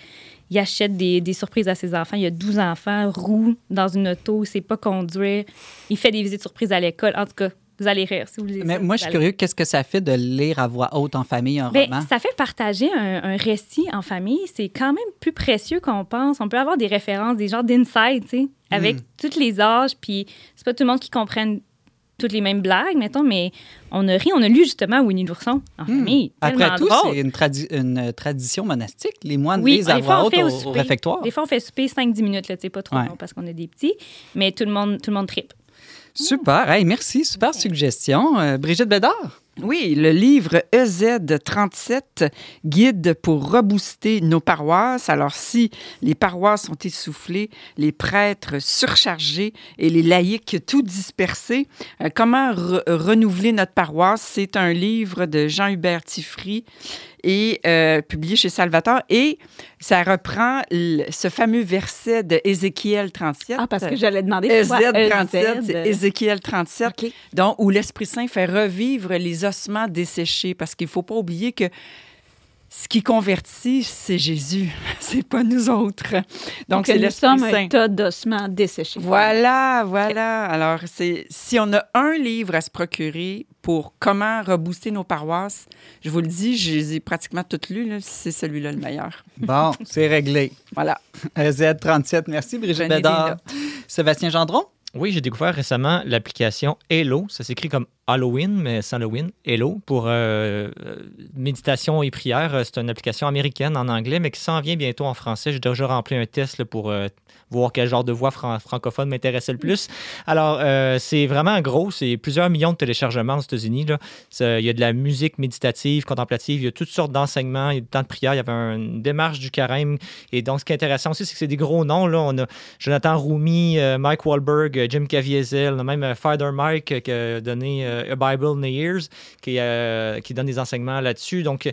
il achète des, des surprises à ses enfants. Il a 12 enfants, roux dans une auto, il ne sait pas conduire. Il fait des visites surprises à l'école. En tout cas, vous allez rire si vous lisez Mais ça, moi, je suis allez- curieux, qu'est-ce que ça fait de lire à voix haute en famille un Ben, roman? ça fait partager un, un récit en famille. C'est quand même plus précieux qu'on pense. On peut avoir des références, des genres d'insight, tu sais, avec Mm. tous les âges. Puis c'est pas tout le monde qui comprenne toutes les mêmes blagues, mettons, mais on a ri, on a lu justement Winnie l'ourson en Hmm. famille. Après tout, c'est une, tradi- une tradition monastique. Les moines Oui, lisent à voix on haute fait au, au au souper. réfectoire. Des fois, on fait souper 5-10 minutes, là, tu sais, pas trop Ouais. long parce qu'on a des petits, mais tout le monde, tout le monde tripe. Super. Hey, merci. Super suggestion. Euh, Brigitte Bédard? Oui, le livre E EZ37, guide pour rebooster nos paroisses. Alors, si les paroisses sont essoufflées, les prêtres surchargés et les laïcs tout dispersés, euh, comment re- renouveler notre paroisse? C'est un livre de Jean-Hubert Tiffry et euh, publié chez Salvatore. Et ça reprend ce fameux verset de Ézéchiel 37. Ah, parce que j'allais demander EZ pourquoi 37, EZ. c'est Ézéchiel 37, OK. donc où l'Esprit Saint fait revivre les ossements desséchés, parce qu'il ne faut pas oublier que ce qui convertit, c'est Jésus, c'est pas nous autres. Donc, c'est nous sommes un tas d'ossements desséchés. Voilà, voilà. Alors, c'est si on a un livre à se procurer pour comment rebooster nos paroisses, je vous le dis, je les ai pratiquement toutes lues, c'est celui-là le meilleur. Bon, c'est réglé. Voilà. Z37. Merci, Brigitte Bédard. Sébastien Gendron? Oui, j'ai découvert récemment l'application Hello. Ça s'écrit comme Halloween, mais sans Halloween, Hello, pour euh, euh, méditation et prière. Euh, C'est une application américaine en anglais, mais qui s'en vient bientôt en français. J'ai déjà rempli un test pour voir quel genre de voix fran- francophone m'intéressait le plus. Alors, c'est vraiment gros. C'est plusieurs millions de téléchargements aux États-Unis. Il y a de la musique méditative, contemplative. Il y a toutes sortes d'enseignements. Il y a du temps de prière. Il y avait une démarche du carême. Et donc, ce qui est intéressant aussi, c'est que c'est des gros noms. Là. On a Jonathan euh, Mike Wahlberg, Jim Caviezel, on a même Father Mike qui a donné A Bible in the Years, qui, euh, qui donne des enseignements là-dessus. Donc, euh,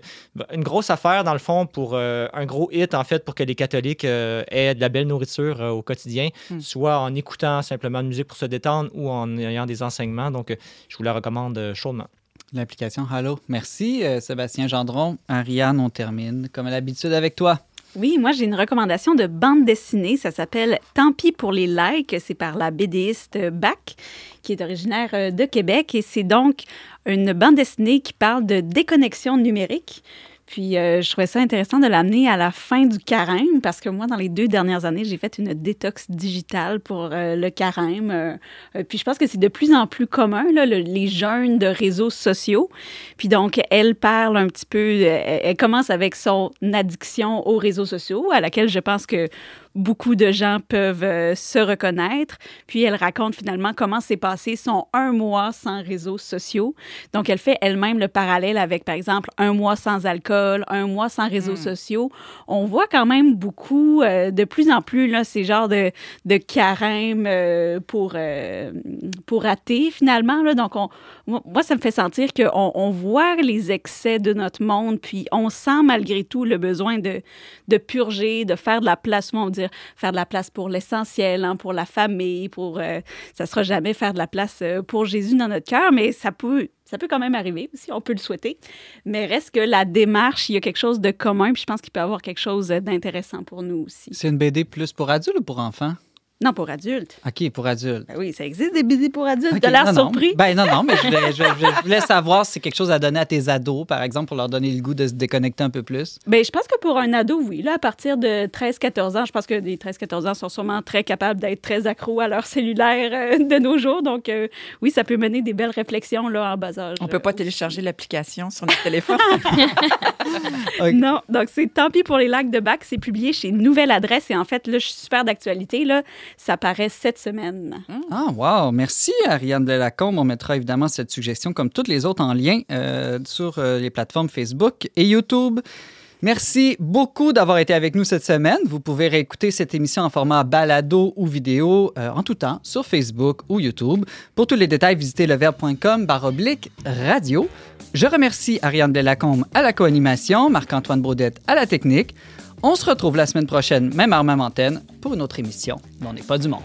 une grosse affaire, dans le fond, pour euh, un gros hit, en fait, pour que les catholiques euh, aient de la belle nourriture euh, au quotidien, Hmm. soit en écoutant simplement de musique pour se détendre ou en ayant des enseignements. Donc, euh, je vous la recommande euh, chaudement. L'application Hallo. Merci, euh, Sébastien Gendron. Ariane, on termine comme à l'habitude avec toi. Oui, moi j'ai une recommandation de bande dessinée. Ça s'appelle Tant pis pour les likes. C'est par la BDiste Bac, qui est originaire euh, de Québec. Et c'est donc une bande dessinée qui parle de déconnexion numérique. Puis euh, je trouvais ça intéressant de l'amener à la fin du carême parce que moi, dans les deux dernières années, j'ai fait une détox digitale pour euh, le carême. Euh, euh, puis je pense que c'est de plus en plus commun, là, le- les jeunes de réseaux sociaux. Puis donc, elle parle un petit peu, euh, elle commence avec son addiction aux réseaux sociaux, à laquelle je pense que beaucoup de gens peuvent euh, se reconnaître. Puis elle raconte finalement comment s'est passé son un mois sans réseaux sociaux. Donc, elle fait elle-même le parallèle avec, par exemple, un mois sans alcool, un mois sans réseaux sociaux. On voit quand même beaucoup, euh, de plus en plus, là, ces genres de, de carême euh, pour, pour athées, finalement. Là. Donc, on, moi, ça me fait sentir qu'on on voit les excès de notre monde, puis on sent malgré tout le besoin de, de purger, de faire de la place, va dire, faire de la place pour l'essentiel, hein, pour la famille, pour... euh, ça sera jamais faire de la place euh, pour Jésus dans notre cœur, mais ça peut... Ça peut quand même arriver, si on peut le souhaiter. Mais reste que la démarche, il y a quelque chose de commun, puis je pense qu'il peut y avoir quelque chose d'intéressant pour nous aussi. C'est une BD plus pour adultes ou pour enfants? Non, pour adultes. OK, pour adultes. Ben oui, ça existe des BD pour adultes. T'as l'air non, non. surpris. Ben non, non, mais je voulais, je, je- je voulais savoir si c'est quelque chose à donner à tes ados, par exemple, pour leur donner le goût de se déconnecter un peu plus. Ben, je pense que pour un ado, oui. Là, à partir de 13-14 ans, je pense que les 13-14 ans sont sûrement très capables d'être très accros à leur cellulaire euh, de nos jours. Donc, euh, oui, ça peut mener des belles réflexions là, en bas âge. On peut pas télécharger l'application sur notre téléphone. Non, donc c'est Tant pis pour les lacs de bac. C'est publié chez Nouvelle Adresse. Et en fait, là, je suis super d'actualité. Là, ça paraît cette semaine. Ah, wow! Merci, Ariane Delacombe. On mettra évidemment cette suggestion, comme toutes les autres, en lien euh, sur euh, les plateformes Facebook et YouTube. Merci beaucoup d'avoir été avec nous cette semaine. Vous pouvez réécouter cette émission en format balado ou vidéo euh, en tout temps sur Facebook ou YouTube. Pour tous les détails, visitez leverbe.com baroblique radio. Je remercie Ariane Delacombe à la co-animation, Marc-Antoine Baudette à la technique. On se retrouve la semaine prochaine, même heure, même antenne, pour une autre émission. On n'est pas du monde.